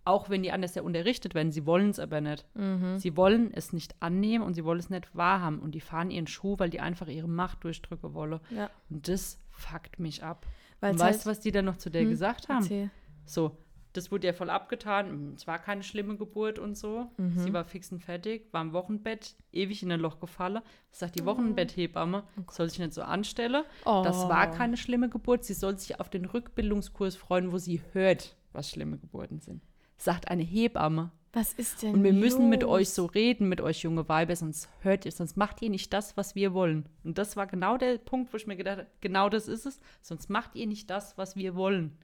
Auch wenn die anders ja unterrichtet werden, sie wollen es aber nicht. Mhm. Sie wollen es nicht annehmen und sie wollen es nicht wahrhaben. Und die fahren ihren Schuh, weil die einfach ihre Macht durchdrücken wollen. Ja. Und das fuckt mich ab. Weil und weißt du, halt was die dann noch zu der hm, gesagt haben? Erzähl. So, das wurde ja voll abgetan. Hm, es war keine schlimme Geburt und so. Mhm. Sie war fix und fertig, war im Wochenbett, ewig in ein Loch gefallen. Sagt die oh. Wochenbetthebamme, oh soll sich nicht so anstellen. Oh. Das war keine schlimme Geburt. Sie soll sich auf den Rückbildungskurs freuen, wo sie hört, was schlimme Geburten sind. Sagt eine Hebamme. Was ist denn? Und wir müssen mit euch so reden, mit euch junge Weiber, sonst hört ihr, sonst macht ihr nicht das, was wir wollen. Und das war genau der Punkt, wo ich mir gedacht habe, genau das ist es, sonst macht ihr nicht das, was wir wollen.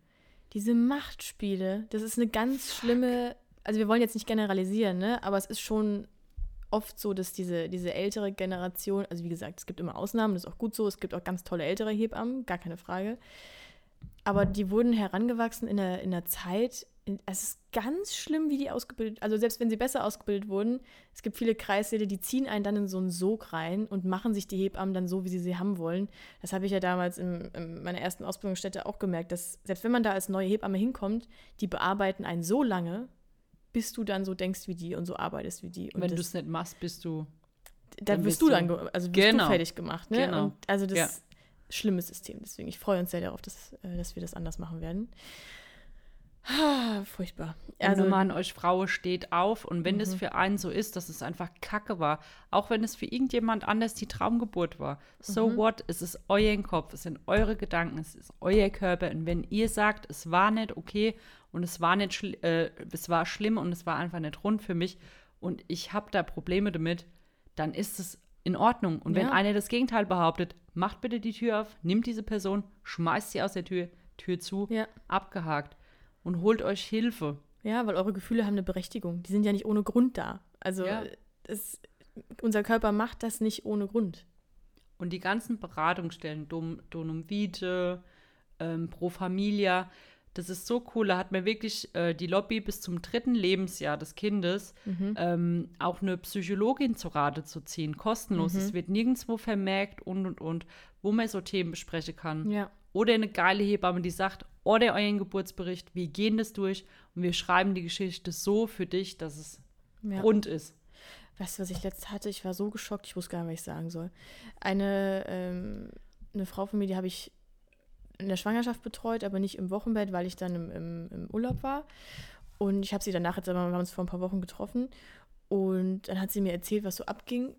Diese Machtspiele, das ist eine ganz Fuck. schlimme, also wir wollen jetzt nicht generalisieren, ne? Aber es ist schon oft so, dass diese, diese ältere Generation, also wie gesagt, es gibt immer Ausnahmen, das ist auch gut so, es gibt auch ganz tolle ältere Hebammen, gar keine Frage. aber die wurden herangewachsen in der, in der Zeit. Es ist ganz schlimm, wie die ausgebildet, also selbst wenn sie besser ausgebildet wurden, es gibt viele Kreissäle, die ziehen einen dann in so einen Sog rein und machen sich die Hebammen dann so, wie sie sie haben wollen. Das habe ich ja damals in, in meiner ersten Ausbildungsstätte auch gemerkt, dass selbst wenn man da als neue Hebamme hinkommt, die bearbeiten einen so lange, bis du dann so denkst wie die und so arbeitest wie die. Und Wenn du es nicht machst, bist du. dann wirst bist du dann, also Genau. du fertig gemacht. Ne? Genau. Und also das Ja. ist ein schlimmes System. Deswegen, ich freue uns sehr darauf, dass, äh, dass wir das anders machen werden. Ah, furchtbar. Also, Also, Mann, euch Frau steht auf und wenn das Mhm. für einen so ist, dass es einfach Kacke war, auch wenn es für irgendjemand anders die Traumgeburt war, so Mhm. what? Es ist euer Kopf, es sind eure Gedanken, es ist euer Körper und wenn ihr sagt, es war nicht okay und es war nicht, äh, es war schlimm und es war einfach nicht rund für mich und ich habe da Probleme damit, dann ist es in Ordnung. Und wenn Ja. einer das Gegenteil behauptet, macht bitte die Tür auf, nimmt diese Person, schmeißt sie aus der Tür, Tür zu, ja. abgehakt und holt euch Hilfe. ja, weil eure Gefühle haben eine Berechtigung. Die sind ja nicht ohne Grund da. Also Ja. es, unser Körper macht das nicht ohne Grund. Und die ganzen Beratungsstellen, Dom, Donum Vitae, ähm, Pro Familia, das ist so cool. Da hat mir wirklich äh, die Lobby bis zum dritten Lebensjahr des Kindes Mhm. ähm, auch eine Psychologin zu Rate zu ziehen, kostenlos. Mhm. Es wird nirgendwo vermerkt und und und, wo man so Themen besprechen kann. Ja. Oder eine geile Hebamme, die sagt, oder euren Geburtsbericht, wir gehen das durch und wir schreiben die Geschichte so für dich, dass es ja. rund ist. Weißt du, was ich letzt hatte? Ich war so geschockt, ich wusste gar nicht, was ich sagen soll. Eine, ähm, eine Frau von mir, die habe ich in der Schwangerschaft betreut, aber nicht im Wochenbett, weil ich dann im, im, im Urlaub war. Und ich habe sie danach jetzt, aber wir haben uns vor ein paar Wochen getroffen. Und dann hat sie mir erzählt, was so abging.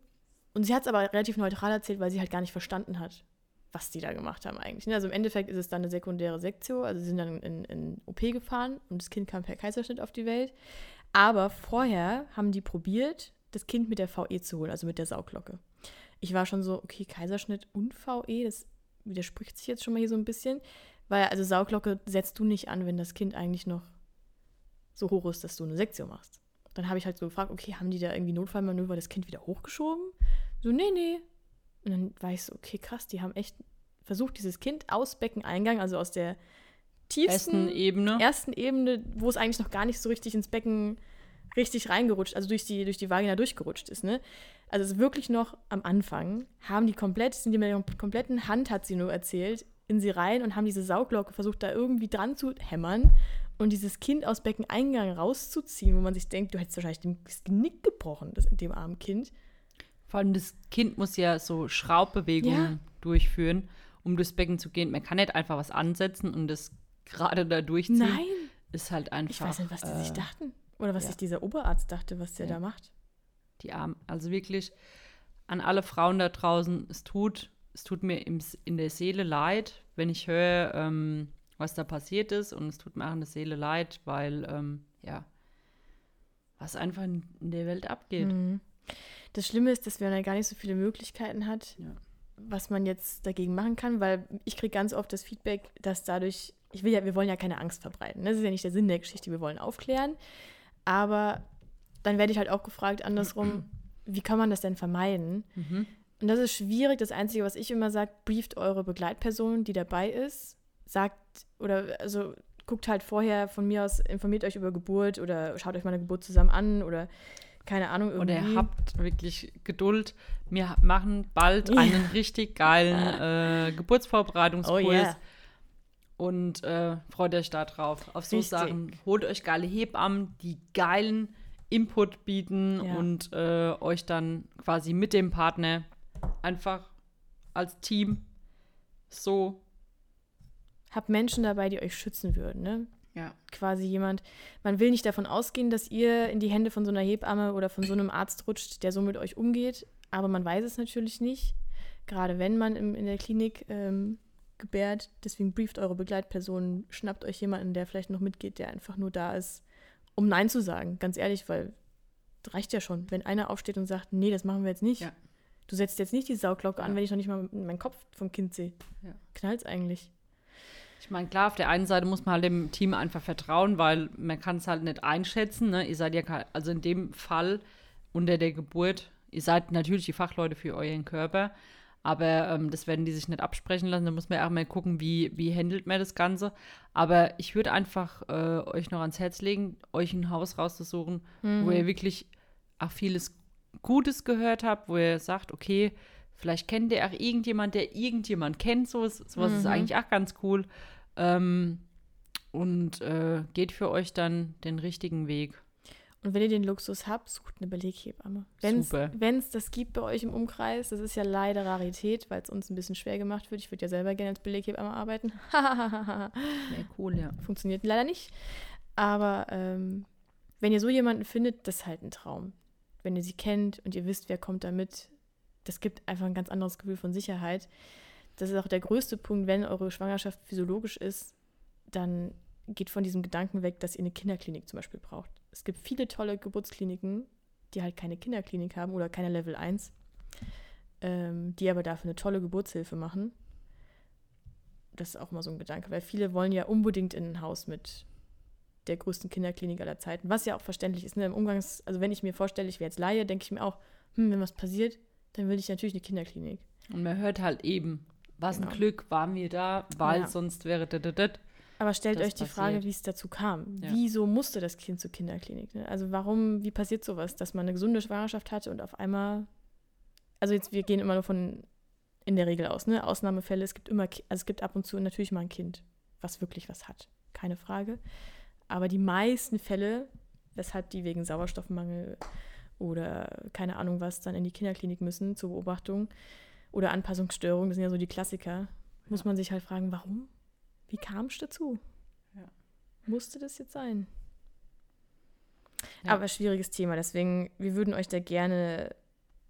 Und sie hat es aber relativ neutral erzählt, weil sie halt gar nicht verstanden hat, was die da gemacht haben eigentlich. ne? Also im Endeffekt ist es dann eine sekundäre Sektio. Also sie sind dann in, in OP gefahren und das Kind kam per Kaiserschnitt auf die Welt. Aber vorher haben die probiert, das Kind mit der VE zu holen, also mit der Sauglocke. Ich war schon so, okay, Kaiserschnitt und VE, das widerspricht sich jetzt schon mal hier so ein bisschen, weil also Sauglocke setzt du nicht an, wenn das Kind eigentlich noch so hoch ist, dass du eine Sektion machst. Dann habe ich halt so gefragt, okay, haben die da irgendwie Notfallmanöver das Kind wieder hochgeschoben? So, nee, nee. Und dann war ich so, okay, krass, die haben echt versucht, dieses Kind aus Beckeneingang, also aus der tiefsten Ersten Ebene. ersten Ebene, wo es eigentlich noch gar nicht so richtig ins Becken richtig reingerutscht, also durch die, durch die Vagina durchgerutscht ist, ne? Also es ist wirklich noch am Anfang, haben die komplett, sind die mit der kompletten Hand, hat sie nur erzählt, in sie rein und haben diese Sauglocke versucht, da irgendwie dran zu hämmern und dieses Kind aus Beckeneingang rauszuziehen, wo man sich denkt, du hättest wahrscheinlich das Genick gebrochen, das, dem armen Kind. Vor allem das Kind muss ja so Schraubbewegungen Ja. durchführen, um durchs Becken zu gehen. Man kann nicht einfach was ansetzen und das gerade da durchziehen. Nein, Ist halt einfach. ich weiß nicht, was die sich äh, dachten. Oder was ja. sich dieser Oberarzt dachte, was der Ja. da macht. Die Arme. Also wirklich an alle Frauen da draußen, es tut, es tut mir im, in der Seele leid, wenn ich höre, ähm, was da passiert ist. Und es tut mir auch in der Seele leid, weil, ähm, ja, was einfach in, in der Welt abgeht. Mhm. Das Schlimme ist, dass man ja gar nicht so viele Möglichkeiten hat, Ja. was man jetzt dagegen machen kann, weil ich kriege ganz oft das Feedback, dass dadurch, ich will ja, wir wollen ja keine Angst verbreiten. ne? Das ist ja nicht der Sinn der Geschichte, wir wollen aufklären. Aber dann werde ich halt auch gefragt, andersrum, wie kann man das denn vermeiden? Mhm. Und das ist schwierig. Das Einzige, was ich immer sage, brieft eure Begleitperson, die dabei ist. Sagt, oder also guckt halt vorher von mir aus, informiert euch über Geburt oder schaut euch mal eine Geburt zusammen an oder keine Ahnung. Oder irgendwie. ihr habt wirklich Geduld. Wir machen bald Ja. einen richtig geilen äh, Geburtsvorbereitungskurs. Oh yeah. Und äh, freut euch da drauf. Auf so. Sachen. Holt euch geile Hebammen, die geilen Input bieten Ja. und äh, euch dann quasi mit dem Partner einfach als Team so. Habt Menschen dabei, die euch schützen würden, ne? Ja. Quasi jemand, man will nicht davon ausgehen, dass ihr in die Hände von so einer Hebamme oder von so einem Arzt rutscht, der so mit euch umgeht, aber man weiß es natürlich nicht, gerade wenn man im, in der Klinik ähm, gebärt. Deswegen brieft eure Begleitperson, schnappt euch jemanden, der vielleicht noch mitgeht, der einfach nur da ist, um Nein zu sagen, ganz ehrlich, weil das reicht ja schon, wenn einer aufsteht und sagt, nee, das machen wir jetzt nicht. Ja. Du setzt jetzt nicht die Sauglocke an, Ja. wenn ich noch nicht mal meinen Kopf vom Kind sehe. Ja. Knallt's eigentlich. Ich meine, klar, auf der einen Seite muss man halt dem Team einfach vertrauen, weil man kann es halt nicht einschätzen. Ne? Ihr seid ja, also in dem Fall unter der Geburt, ihr seid natürlich die Fachleute für euren Körper, Aber ähm, das werden die sich nicht absprechen lassen. Da muss man auch mal gucken, wie, wie handelt man das Ganze. Aber ich würde einfach äh, euch noch ans Herz legen, euch ein Haus rauszusuchen, Mhm. wo ihr wirklich auch vieles Gutes gehört habt, wo ihr sagt, okay, vielleicht kennt ihr auch irgendjemand, der irgendjemand kennt. So ist, sowas ist Mhm. eigentlich auch ganz cool. Ähm, und äh, geht für euch dann den richtigen Weg. Und wenn ihr den Luxus habt, sucht eine Beleghebamme. Wenn's, Super. Wenn es das gibt bei euch im Umkreis, das ist ja leider Rarität, weil es uns ein bisschen schwer gemacht wird. Ich würde ja selber gerne als Beleghebamme arbeiten. Ja, cool, ja. Funktioniert leider nicht. Aber ähm, wenn ihr so jemanden findet, das ist halt ein Traum. Wenn ihr sie kennt und ihr wisst, wer kommt da mit, das gibt einfach ein ganz anderes Gefühl von Sicherheit. Das ist auch der größte Punkt, wenn eure Schwangerschaft physiologisch ist, dann geht von diesem Gedanken weg, dass ihr eine Kinderklinik zum Beispiel braucht. Es gibt viele tolle Geburtskliniken, die halt keine Kinderklinik haben oder keine Level 1, ähm, die aber dafür eine tolle Geburtshilfe machen. Das ist auch mal so ein Gedanke, weil viele wollen ja unbedingt in ein Haus mit der größten Kinderklinik aller Zeiten, was ja auch verständlich ist. Ne? Im Umgangs, also wenn ich mir vorstelle, ich wäre jetzt Laie, denke ich mir auch, hm, wenn was passiert, dann will ich natürlich eine Kinderklinik. Und man hört halt eben, was Genau. ein Glück, waren wir da, weil Ja. sonst wäre das, das, das. Aber stellt Das euch die passiert. Frage, wie es dazu kam. Ja. Wieso musste das Kind zur Kinderklinik? Ne? Also warum, wie passiert sowas, dass man eine gesunde Schwangerschaft hatte und auf einmal, also jetzt, wir gehen immer nur von in der Regel aus, ne? Ausnahmefälle, es gibt immer, also es gibt ab und zu natürlich mal ein Kind, was wirklich was hat. Keine Frage. Aber die meisten Fälle, weshalb die wegen Sauerstoffmangel oder keine Ahnung was dann in die Kinderklinik müssen zur Beobachtung oder Anpassungsstörung, das sind ja so die Klassiker, muss man sich halt fragen, warum? Wie kam es dazu? Ja. Musste das jetzt sein? Ja. Aber schwieriges Thema, deswegen, wir würden euch da gerne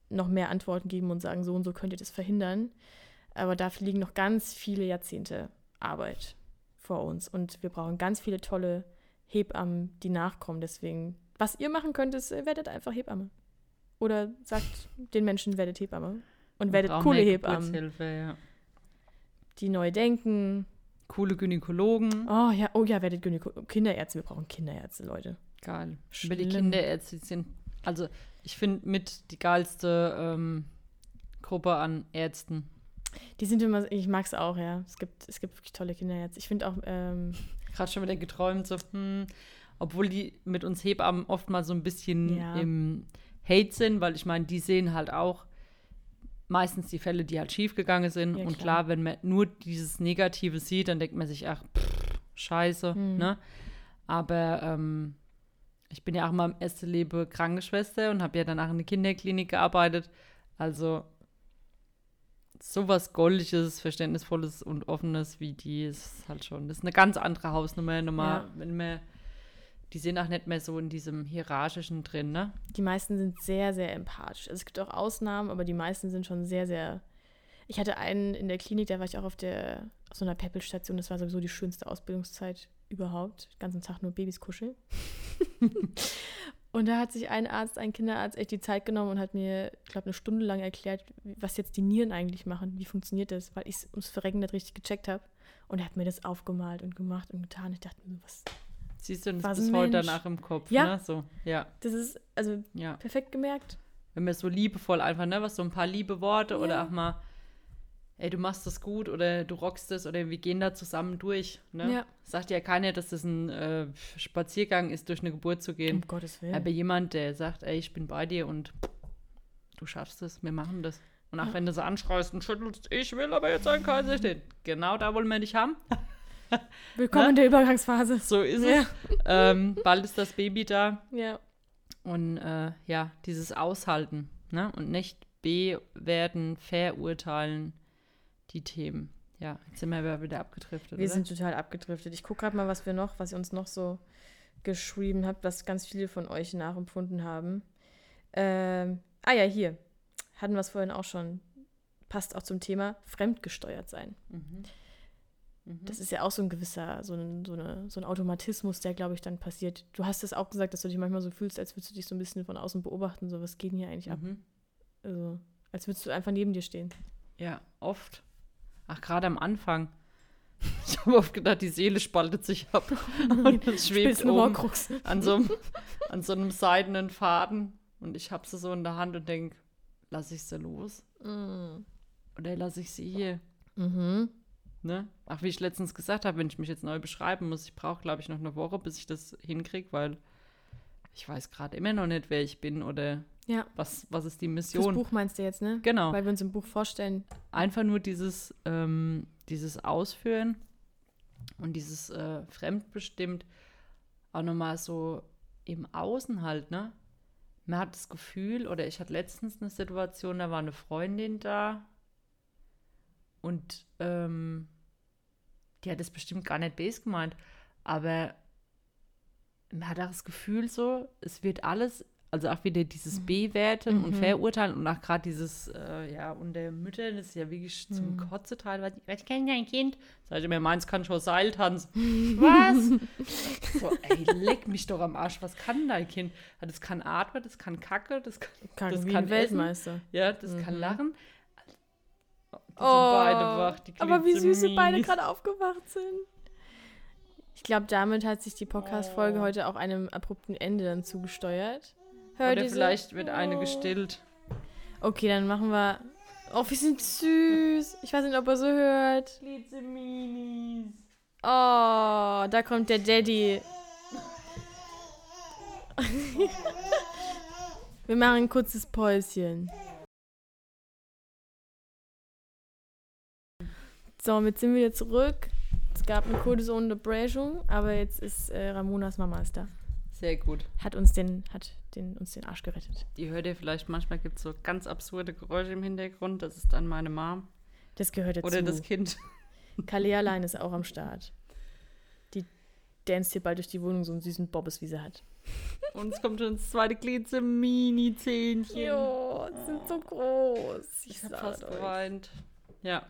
noch mehr Antworten geben und sagen, so und so könnt ihr das verhindern. Aber dafür liegen noch ganz viele Jahrzehnte Arbeit vor uns und wir brauchen ganz viele tolle Hebammen, die nachkommen. Deswegen, was ihr machen könnt, ist, äh, werdet einfach Hebamme. Oder sagt den Menschen, werdet Hebamme. Und werdet Brauchen coole Hebammen, Geburtshilfe, ja. die neu denken. Coole Gynäkologen. Oh ja, oh ja, werdet Gynäko Kinderärzte. Wir brauchen Kinderärzte, Leute. Geil. Aber die Schlimm. Kinderärzte sind, also ich finde mit die geilste ähm, Gruppe an Ärzten. Die sind immer, ich mag es auch, ja. Es gibt, es gibt wirklich tolle Kinderärzte. Ich finde auch, ähm, Gerade schon wieder geträumt, so, hm, obwohl die mit uns Hebammen oft mal so ein bisschen Ja. im Hate sind, weil ich meine, die sehen halt auch meistens die Fälle, die halt schiefgegangen sind. Ja, und klar. klar, wenn man nur dieses Negative sieht, dann denkt man sich, ach, pff, scheiße, Hm. ne? Aber ähm, ich bin ja auch mal im ersten Leben Krankenschwester und habe ja danach in der Kinderklinik gearbeitet. Also sowas Goldiges, Verständnisvolles und Offenes wie die ist halt schon. Das ist eine ganz andere Hausnummer. Nummer, Ja. wenn man, die sind auch nicht mehr so in diesem Hierarchischen drin, ne? die meisten sind sehr, sehr empathisch. Also es gibt auch Ausnahmen, aber die meisten sind schon sehr, sehr. Ich hatte einen in der Klinik, da war ich auch auf der auf so einer Peppelstation. Das war sowieso die schönste Ausbildungszeit überhaupt. Den ganzen Tag nur Babys kuscheln. und da hat sich ein Arzt, ein Kinderarzt, echt die Zeit genommen und hat mir, ich glaube, eine Stunde lang erklärt, was jetzt die Nieren eigentlich machen, wie funktioniert das, weil ich es ums Verrecken nicht richtig gecheckt habe. Und er hat mir das aufgemalt und gemacht und getan. Ich dachte mir was. Siehst du, das Was ist heute danach im Kopf, Ja. ne? So, ja, Das ist also ja. perfekt gemerkt. Wenn man so liebevoll einfach, ne, was so ein paar liebe Worte oder Ja. auch mal, ey, du machst das gut oder du rockst es oder wir gehen da zusammen durch, ne? Ja. Sagt ja keiner, dass das ein äh, Spaziergang ist, durch eine Geburt zu gehen. Um Gottes Willen. Aber jemand, der sagt, ey, ich bin bei dir und du schaffst es, wir machen das. Und auch Ja. wenn du so anschreist und schüttelst, ich will aber jetzt ein Kaiserschnitt. Genau da wollen wir dich haben. Willkommen Ne? in der Übergangsphase. So ist Ja. es. Ähm, bald ist das Baby da. Ja. Und äh, ja, dieses Aushalten ne? und nicht bewerten, verurteilen die Themen. Ja, jetzt sind wir aber wieder abgedriftet. Wir oder? sind total abgedriftet. Ich gucke gerade mal, was wir noch, was ihr uns noch so geschrieben habt, was ganz viele von euch nachempfunden haben. Ähm, ah ja, hier. Hatten wir es vorhin auch schon. Passt auch zum Thema fremdgesteuert sein. Mhm. Mhm. Das ist ja auch so ein gewisser, so ein, so eine, so ein Automatismus, der, glaube ich, dann passiert. Du hast es auch gesagt, dass du dich manchmal so fühlst, als würdest du dich so ein bisschen von außen beobachten. So, was geht denn hier eigentlich ab? Mhm. Also, als würdest du einfach neben dir stehen. Ja, oft. Ach, gerade am Anfang. Ich habe oft gedacht, die Seele spaltet sich ab und es schwebt Horcrux. an so, einem, an so einem seidenen Faden und ich habe sie so in der Hand und denke, lass ich sie los? Mm. oder lasse ich sie hier? Mhm. Ne? Ach, wie ich letztens gesagt habe, wenn ich mich jetzt neu beschreiben muss, ich brauche, glaube ich, noch eine Woche, bis ich das hinkriege, weil ich weiß gerade immer noch nicht, wer ich bin oder Ja. was, was ist die Das Mission. Buch meinst du jetzt, ne? Genau. Weil wir uns im Buch vorstellen. Einfach nur dieses, ähm, dieses Ausführen und dieses äh, Fremdbestimmt auch nochmal so im Außen halt, ne? Man hat das Gefühl, oder ich hatte letztens eine Situation, da war eine Freundin da und ähm, die hat es bestimmt gar nicht base gemeint, aber man hat auch das Gefühl so, es wird alles, also auch wieder dieses Bewerten und Mhm. Verurteilen und auch gerade dieses, äh, ja, unter Müttern ist ja wirklich zum Mhm. Kotze teilweise. Was kann dein Kind? Sag ich mir, meins kann schon Seil tanzen. Was? so, ey, leck mich doch am Arsch. Was kann dein Kind? Das kann atmen, das kann Kacke, das kann, Kacken Das kann Weltmeister. ja, das kann Mhm. lachen. Die sind Oh, beide wach. Die aber wie süß sie beide gerade aufgewacht sind. Ich glaube, damit hat sich die Podcast-Folge Oh. heute auch einem abrupten Ende dann zugesteuert. Hört Oder vielleicht wird eine Oh. gestillt. Okay, dann machen wir. Oh, wir sind süß. Ich weiß nicht, ob er so hört. Glitzeminis. Oh, da kommt der Daddy. wir machen ein kurzes Päuschen. So, jetzt sind wir wieder zurück. Es gab eine kurze Unterbrechung, aber jetzt ist äh, Ramonas Mama ist da. Sehr gut. Hat uns den, hat den, uns den Arsch gerettet. Die hört ihr vielleicht manchmal, gibt es so ganz absurde Geräusche im Hintergrund. Das ist dann meine Mom. Das gehört dazu. Oder das Kind. Kalle allein ist auch am Start. Die danst hier bald durch die Wohnung so einen süßen Bobbes, wie sie hat. Und es kommt schon das zweite Glitzemini-Zähnchen. Jo, die sind so groß. Ich habe sag fast euch. geweint. Ja,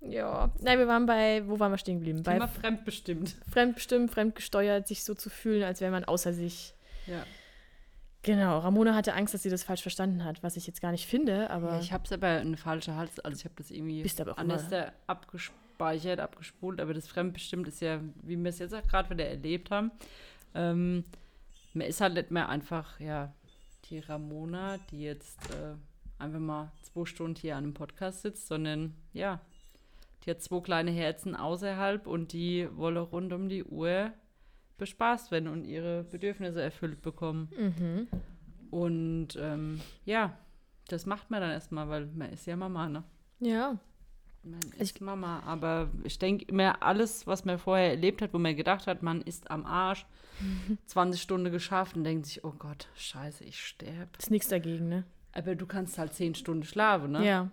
Ja. Nein, wir waren bei, wo waren wir stehen geblieben? Bei fremdbestimmt. fremdbestimmt, fremdgesteuert, sich so zu fühlen, als wäre man außer sich. Ja. Genau, Ramona hatte Angst, dass sie das falsch verstanden hat, was ich jetzt gar nicht finde, aber ja ich habe es aber eine falsche Hals, also ich habe das irgendwie bist aber auch anders immer. abgespeichert, abgespult, aber das Fremdbestimmt ist ja, wie wir es jetzt auch gerade wieder erlebt haben. Ähm, man ist halt nicht mehr einfach, ja, die Ramona, die jetzt äh, einfach mal zwei Stunden hier an einem Podcast sitzt, sondern ja, die hat zwei kleine Herzen außerhalb und die wolle rund um die Uhr bespaßt werden und ihre Bedürfnisse erfüllt bekommen. Mhm. Und ähm, ja, das macht man dann erstmal, weil man ist ja Mama, ne? Ja. Man ist Mama, aber ich denke immer, alles, was man vorher erlebt hat, wo man gedacht hat, man ist am Arsch, 20 Stunden geschafft und denkt sich, oh Gott, scheiße, ich sterbe. Ist nichts dagegen, ne? Aber du kannst halt 10 Stunden schlafen, ne? Ja.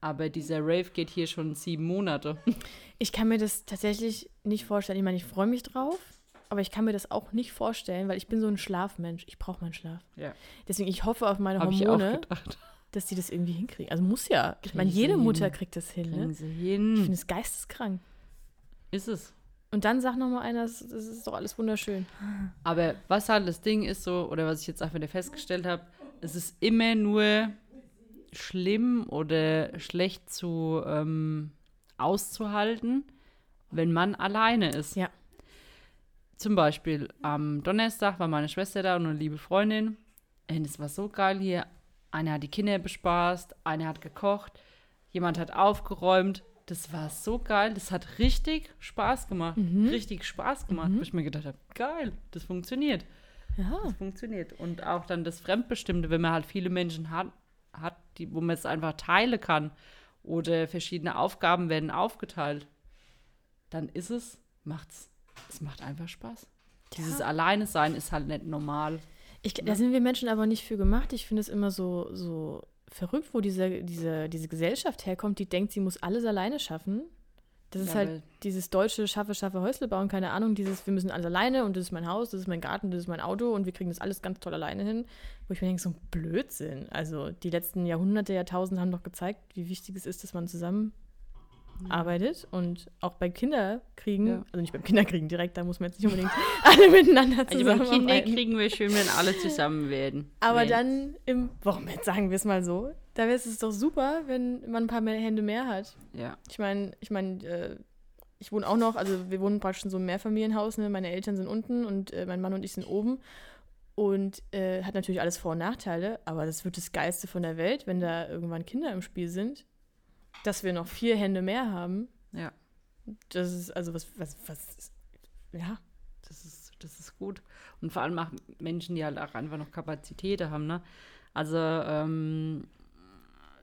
Aber dieser Rave geht hier schon sieben Monate. Ich kann mir das tatsächlich nicht vorstellen. Ich meine, ich freue mich drauf, aber ich kann mir das auch nicht vorstellen, weil ich bin so ein Schlafmensch. Ich brauche meinen Schlaf. Ja. Deswegen, ich hoffe auf meine auch Hormone, dass die das irgendwie hinkriegen. Also muss ja. Ich meine, Kriegen jede hin. Mutter kriegt das hin, Kriegen ne? sie Ich hin. finde es geisteskrank. Ist es. Und dann sagt noch mal einer, das, das ist doch alles wunderschön. Aber was halt das Ding ist so, oder was ich jetzt auch wieder festgestellt habe, es ist immer nur schlimm oder schlecht zu ähm, auszuhalten, wenn man alleine ist. Ja. Zum Beispiel am Donnerstag war meine Schwester da und eine liebe Freundin. Und es war so geil hier. Eine hat die Kinder bespaßt, eine hat gekocht, jemand hat aufgeräumt. Das war so geil. Das hat richtig Spaß gemacht. Mhm. Richtig Spaß gemacht. Wo ich mir gedacht habe, geil, das funktioniert. Ja. Das funktioniert. Und auch dann das Fremdbestimmte, wenn man halt viele Menschen hat, hat die, wo man es einfach teilen kann oder verschiedene Aufgaben werden aufgeteilt, dann ist es, macht's, es macht einfach Spaß. Dieses Alleine sein ist halt nicht normal. Ich, da sind wir Menschen aber nicht für gemacht. Ich finde es immer so, so verrückt, wo diese, diese, diese Gesellschaft herkommt, die denkt, sie muss alles alleine schaffen. Das ist Ja, halt dieses deutsche Schaffe, Schaffe, Häusle bauen, keine Ahnung, dieses, wir müssen alles alleine und das ist mein Haus, das ist mein Garten, das ist mein Auto und wir kriegen das alles ganz toll alleine hin. Wo ich mir denke, so ein Blödsinn. Also die letzten Jahrhunderte, Jahrtausende haben doch gezeigt, wie wichtig es ist, dass man zusammen arbeitet und auch bei Kinderkriegen, Ja. also nicht beim Kinderkriegen direkt, da muss man jetzt nicht unbedingt alle miteinander Also beim zusammenarbeiten. Kinder kriegen wir schön, wenn alle zusammen werden. Aber Wenn- dann im, warum jetzt sagen wir es mal so, da wäre es doch super, wenn man ein paar mehr Hände mehr hat. Ja. Ich meine, ich meine, äh, ich wohne auch noch, also wir wohnen praktisch in so einem Mehrfamilienhaus, ne? meine Eltern sind unten und äh, mein Mann und ich sind oben. Und äh, hat natürlich alles Vor- und Nachteile, aber das wird das Geilste von der Welt, wenn da irgendwann Kinder im Spiel sind. dass wir noch vier Hände mehr haben. Ja. Das ist, also was, was, was, ja. Das ist, das ist gut. Und vor allem auch Menschen, die halt auch einfach noch Kapazitäten haben, ne? Also, ähm,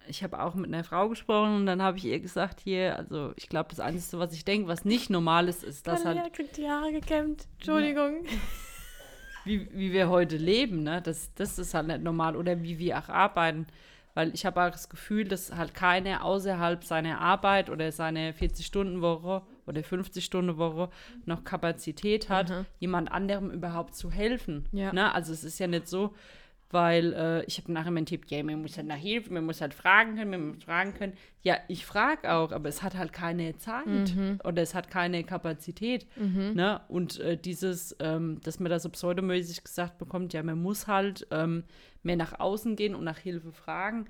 ich habe auch mit einer Frau gesprochen und dann habe ich ihr gesagt, hier, also ich glaube, das Einzige, was ich denke, was nicht normal ist, ist, dass halt, kriegt die Haare gekämmt. Entschuldigung. wie, wie wir heute leben, ne? Das, das ist halt nicht normal. Oder wie wir auch arbeiten. Weil ich habe auch das Gefühl, dass halt keiner außerhalb seiner Arbeit oder seiner 40-Stunden-Woche oder 50-Stunden-Woche noch Kapazität hat, Mhm. jemand anderem überhaupt zu helfen. Ja. Ne? Also es ist ja nicht so, weil äh, ich habe nachher meinen Tipp, ja, man muss halt nach Hilfe, man muss halt fragen können, man muss fragen können. Ja, ich frage auch, aber es hat halt keine Zeit Mhm. oder es hat keine Kapazität. Ne? Und äh, dieses, ähm, dass man da so pseudomäßig gesagt bekommt, ja, man muss halt ähm, mehr nach außen gehen und nach Hilfe fragen.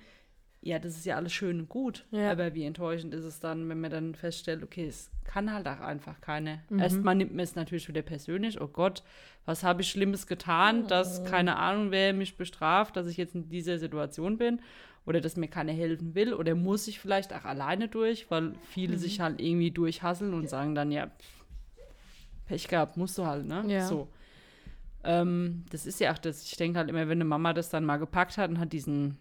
Ja, das ist ja alles schön und gut. Ja. Aber wie enttäuschend ist es dann, wenn man dann feststellt, okay, es kann halt auch einfach keine. Mhm. Erstmal nimmt man es natürlich wieder persönlich. Oh Gott, was habe ich Schlimmes getan, Oh. dass keine Ahnung, wer mich bestraft, dass ich jetzt in dieser Situation bin oder dass mir keiner helfen will oder muss ich vielleicht auch alleine durch, weil viele Mhm. sich halt irgendwie durchhasseln und sagen dann, ja, Pech gehabt, musst du halt, ne? Ja. So. Ähm, das ist ja auch das, ich denke halt immer, wenn eine Mama das dann mal gepackt hat und hat diesen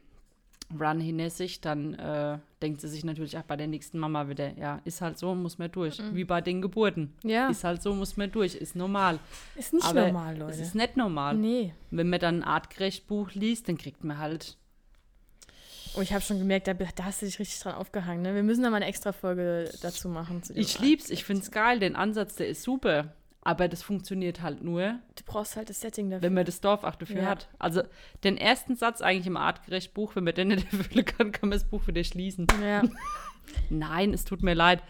Run hinter sich, dann äh, denkt sie sich natürlich auch bei der nächsten Mama wieder, ja, ist halt so, muss man durch. Wie bei den Geburten. Mhm. Ja, Ist halt so, muss man durch, ist normal. ist nicht Aber normal, Leute. Es ist nicht normal. nee. Wenn man dann ein artgerecht Buch liest, dann kriegt man halt Oh, ich habe schon gemerkt, da, da hast du dich richtig dran aufgehangen. Ne? Wir müssen da mal eine extra Folge dazu machen. Ich lieb's, ich find's geil, den Ansatz, der ist super. Aber das funktioniert halt nur, Du brauchst halt das Setting dafür. wenn man das Dorf auch dafür Ja. hat. Also den ersten Satz eigentlich im artgerecht Buch, wenn man den nicht erfüllen kann, kann man das Buch wieder schließen. ja. Nein, es tut mir leid.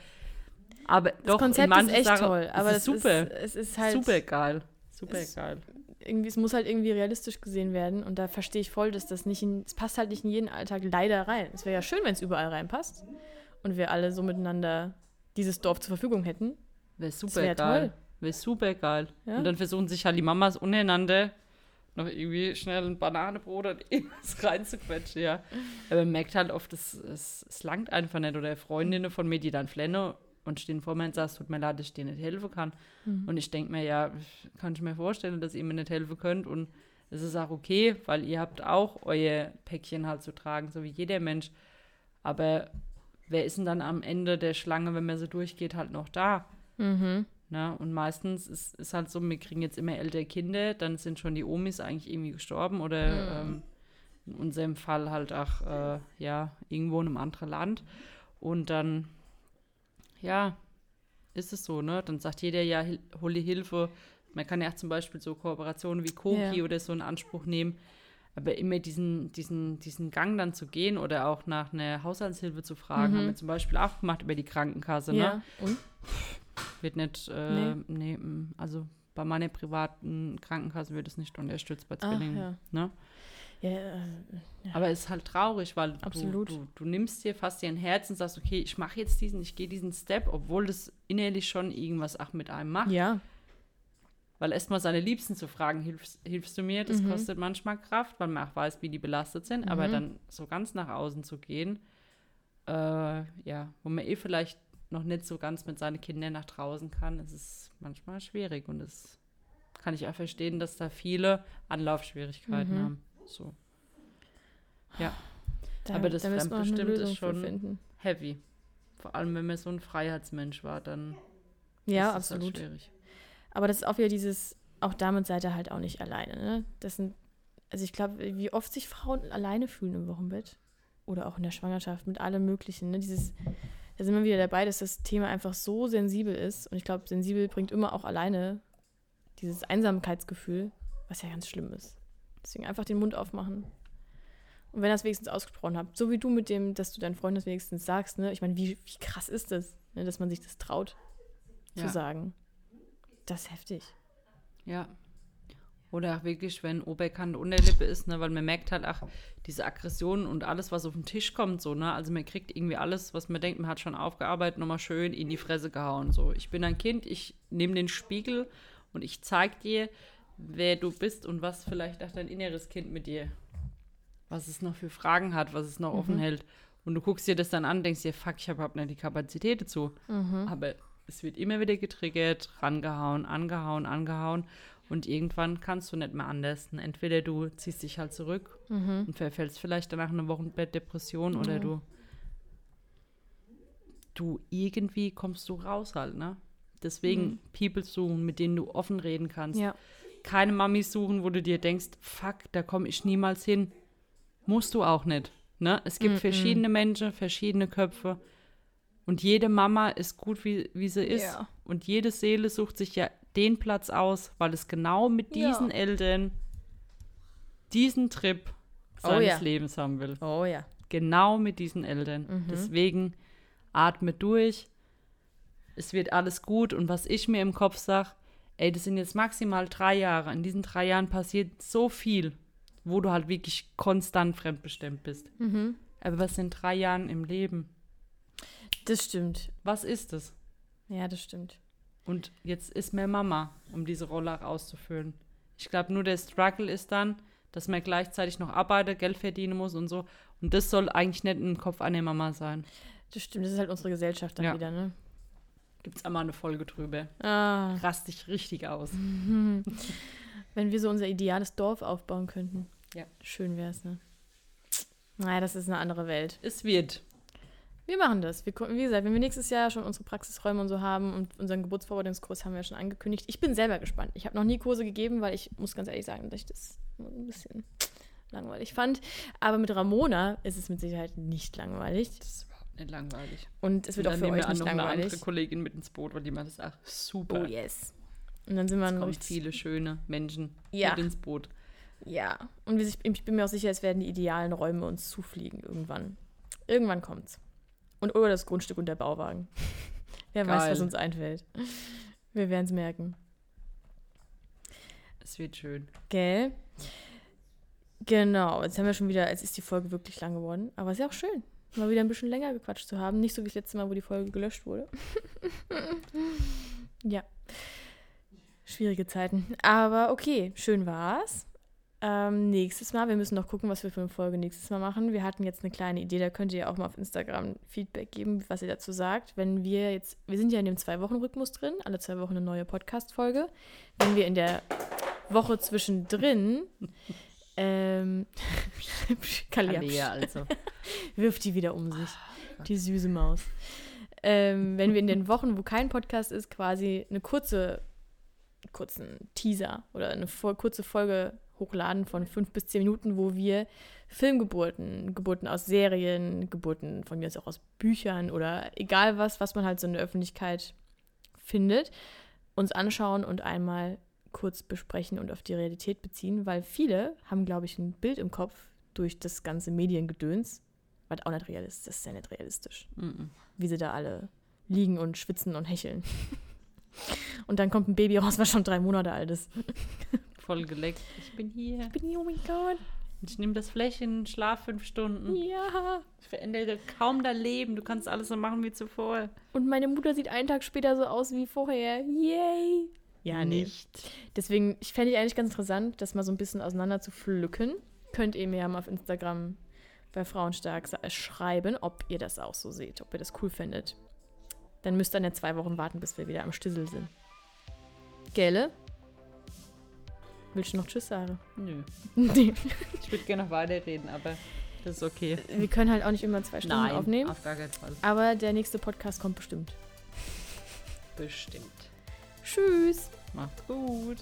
Aber Das doch, Konzept ist echt Sachen, toll, aber es das ist super. Ist, es ist halt super geil. Super es- geil. irgendwie, es muss halt irgendwie realistisch gesehen werden und da verstehe ich voll, dass das nicht in, es passt halt nicht in jeden Alltag leider rein. Es wäre ja schön, wenn es überall reinpasst und wir alle so miteinander dieses Dorf zur Verfügung hätten. Wäre super wär geil. toll. Wäre super geil. Ja? Und dann versuchen sich halt die Mamas untereinander noch irgendwie schnell ein Bananenbrot oder irgendwas reinzuquetschen, ja. Aber man merkt halt oft, es, es, es langt einfach nicht. Oder Freundinnen von mir, die dann flennen und stehen vor mir und sagen, es tut mir leid, dass ich dir nicht helfen kann. Mhm. Und ich denke mir, ja, kann ich mir vorstellen, dass ihr mir nicht helfen könnt. Und es ist auch okay, weil ihr habt auch euer Päckchen halt zu tragen, so wie jeder Mensch. Aber wer ist denn dann am Ende der Schlange, wenn man so durchgeht, halt noch da? Mhm. Ne? Und meistens ist, ist halt so, wir kriegen jetzt immer ältere Kinder, dann sind schon die Omis eigentlich irgendwie gestorben oder ähm, in unserem Fall halt auch, äh, ja, irgendwo in einem anderen Land. Und dann, ja, ist es so, ne? Dann sagt jeder, ja, hol dir Hilfe. Man kann ja auch zum Beispiel so Kooperationen wie Koki Ja. oder so in Anspruch nehmen. Aber immer diesen, diesen, diesen Gang dann zu gehen oder auch nach einer Haushaltshilfe zu fragen, Mhm. haben wir zum Beispiel auch gemacht über die Krankenkasse, ne? Ja. Und? Wird nicht, äh, nee. mm, also bei meiner privaten Krankenkasse wird es nicht unterstützt bei Zwillingen. ja. Ne? Ja, äh, Aber es ist halt traurig, weil Absolut. Du, du, du nimmst dir fast dir ein Herz und sagst, okay, ich mache jetzt diesen, ich gehe diesen Step, obwohl das innerlich schon irgendwas auch mit einem macht. ja. Weil erstmal seine Liebsten zu fragen, hilfst, hilfst du mir, das Mhm. kostet manchmal Kraft, weil man auch weiß, wie die belastet sind. Aber Mhm. dann so ganz nach außen zu gehen, äh, ja, wo man eh vielleicht noch nicht so ganz mit seinen Kindern nach draußen kann, ist manchmal schwierig. Und das kann ich auch verstehen, dass da viele Anlaufschwierigkeiten Mhm. haben. So. Da, Aber das da Fremdbestimmt ist schon-. Heavy. Vor allem, wenn man so ein Freiheitsmensch war, dann Ja, ist es halt absolut. schwierig. Aber das ist auch wieder dieses, auch damit seid ihr halt auch nicht alleine. Ne? Das sind, also ich glaube, wie oft sich Frauen alleine fühlen im Wochenbett oder auch in der Schwangerschaft mit allem Möglichen. Ne? Dieses, da sind wir wieder dabei, dass das Thema einfach so sensibel ist. Und ich glaube, sensibel bringt immer auch alleine dieses Einsamkeitsgefühl, was ja ganz schlimm ist. Deswegen einfach den Mund aufmachen. Und wenn ihr das wenigstens ausgesprochen habt, so wie du mit dem, dass du deinen Freunden das wenigstens sagst, ne? Ich meine, wie, wie krass ist das, ne? dass man sich das traut Ja. zu sagen. Das ist heftig. Ja. Oder auch wirklich, wenn Oberkante Unterlippe ist, ne, weil man merkt halt auch diese Aggressionen und alles, was auf den Tisch kommt, so, ne? Also man kriegt irgendwie alles, was man denkt, man hat schon aufgearbeitet, nochmal schön in die Fresse gehauen. So, ich bin ein Kind, ich nehme den Spiegel und ich zeig dir, wer du bist und was vielleicht auch dein inneres Kind mit dir, was es noch für Fragen hat, was es noch offen hält. Und du guckst dir das dann an, denkst dir, fuck, ich habe überhaupt nicht die Kapazität dazu. Mhm. Aber es wird immer wieder getriggert, rangehauen, angehauen, angehauen. Und irgendwann kannst du nicht mehr anders. Und entweder du ziehst dich halt zurück Mhm. und verfällst vielleicht danach eine Wochenbettdepression oder Ja. du du irgendwie kommst du raus halt, ne? Deswegen Mhm. People suchen, mit denen du offen reden kannst. Ja. Keine Mamis suchen, wo du dir denkst, fuck, da komme ich niemals hin. Musst du auch nicht. Ne? Es gibt Mhm. verschiedene Menschen, verschiedene Köpfe. Und jede Mama ist gut, wie, wie sie ist. Ja. Und jede Seele sucht sich ja den Platz aus, weil es genau mit Ja. diesen Eltern diesen Trip Oh seines ja. Lebens haben will. Oh ja. Genau mit diesen Eltern. Mhm. Deswegen atme durch. Es wird alles gut. Und was ich mir im Kopf sage, ey, das sind jetzt maximal drei Jahre. In diesen drei Jahren passiert so viel, wo du halt wirklich konstant fremdbestimmt bist. Mhm. Aber was sind drei Jahren im Leben? Das stimmt. Was ist es? Ja, das stimmt. Und jetzt ist mir Mama, um diese Rolle auch auszufüllen. Ich glaube, nur der Struggle ist dann, dass man gleichzeitig noch arbeitet, Geld verdienen muss und so. Und das soll eigentlich nicht im Kopf einer Mama sein. Das stimmt. Das ist halt unsere Gesellschaft dann Ja. wieder, ne? Gibt es einmal eine Folge drüber. Ah. Rast dich richtig aus. Wenn wir so unser ideales Dorf aufbauen könnten. Ja. Schön wär's, ne? Naja, das ist eine andere Welt. Es wird. Wir machen das. Wir, wie gesagt, wenn wir nächstes Jahr schon unsere Praxisräume und so haben und unseren Geburtsvorbereitungskurs haben wir schon angekündigt. Ich bin selber gespannt. Ich habe noch nie Kurse gegeben, weil ich muss ganz ehrlich sagen, dass ich das ein bisschen langweilig fand. Aber mit Ramona ist es mit Sicherheit nicht langweilig. Das ist überhaupt nicht langweilig. Und es wird auch dann für wir euch an nicht noch eine langweilig. andere Kollegin mit ins Boot, weil die macht das auch super. Oh yes. Und dann sind wir Es ein kommen richtig viele schöne Menschen Ja. mit ins Boot. Ja, und ich, ich bin mir auch sicher, es werden die idealen Räume uns zufliegen irgendwann. Irgendwann kommt's. Und oder das Grundstück und der Bauwagen. Wer weiß, Geil. was uns einfällt. Wir werden es merken. Es wird schön. Gell? Genau, jetzt haben wir schon wieder, jetzt ist die Folge wirklich lang geworden. Aber ist ja auch schön, mal wieder ein bisschen länger gequatscht zu haben. Nicht so wie das letzte Mal, wo die Folge gelöscht wurde. ja. Schwierige Zeiten. Aber okay, schön war's. Ähm, nächstes Mal, wir müssen noch gucken, was wir für eine Folge nächstes Mal machen. Wir hatten jetzt eine kleine Idee, da könnt ihr auch mal auf Instagram Feedback geben, was ihr dazu sagt. Wenn wir jetzt, wir sind ja in dem Zwei-Wochen-Rhythmus drin, alle zwei Wochen eine neue Podcast-Folge. Wenn wir in der Woche zwischendrin ähm, Kalia also. wirft die wieder um sich. Die süße Maus. Ähm, wenn wir in den Wochen, wo kein Podcast ist, quasi eine kurze, kurzen Teaser oder eine kurze Folge hochladen von fünf bis zehn Minuten, wo wir Filmgeburten, Geburten aus Serien, Geburten von mir aus auch aus Büchern oder egal was, was man halt so in der Öffentlichkeit findet, uns anschauen und einmal kurz besprechen und auf die Realität beziehen, weil viele haben, glaube ich, ein Bild im Kopf durch das ganze Mediengedöns, was auch nicht realistisch ist. Das ist ja nicht realistisch, Mhm. wie sie da alle liegen und schwitzen und hecheln. Und dann kommt ein Baby raus, was schon drei Monate alt ist. Voll geleckt. Ich bin hier. Bin ich, oh mein Gott. Ich nehme das Fläschchen, schlaf fünf Stunden. Ja. Ich verändere kaum dein Leben. Du kannst alles so machen wie zuvor. Und meine Mutter sieht einen Tag später so aus wie vorher. Yay. Ja, nee. Nicht. Deswegen, ich fände ich eigentlich ganz interessant, das mal so ein bisschen auseinander zu pflücken. Könnt ihr mir ja mal auf Instagram bei Frauenstark schreiben, ob ihr das auch so seht, ob ihr das cool findet. Dann müsst ihr dann ja zwei Wochen warten, bis wir wieder am Stissel sind. Gelle? Willst du noch Tschüss sagen? Nö. Nee. Ich würde gerne noch weiterreden, aber das ist okay. Wir können halt auch nicht immer zwei Stunden aufnehmen. auf gar keinen Fall. Aber der nächste Podcast kommt bestimmt. Bestimmt. Tschüss. Macht's gut.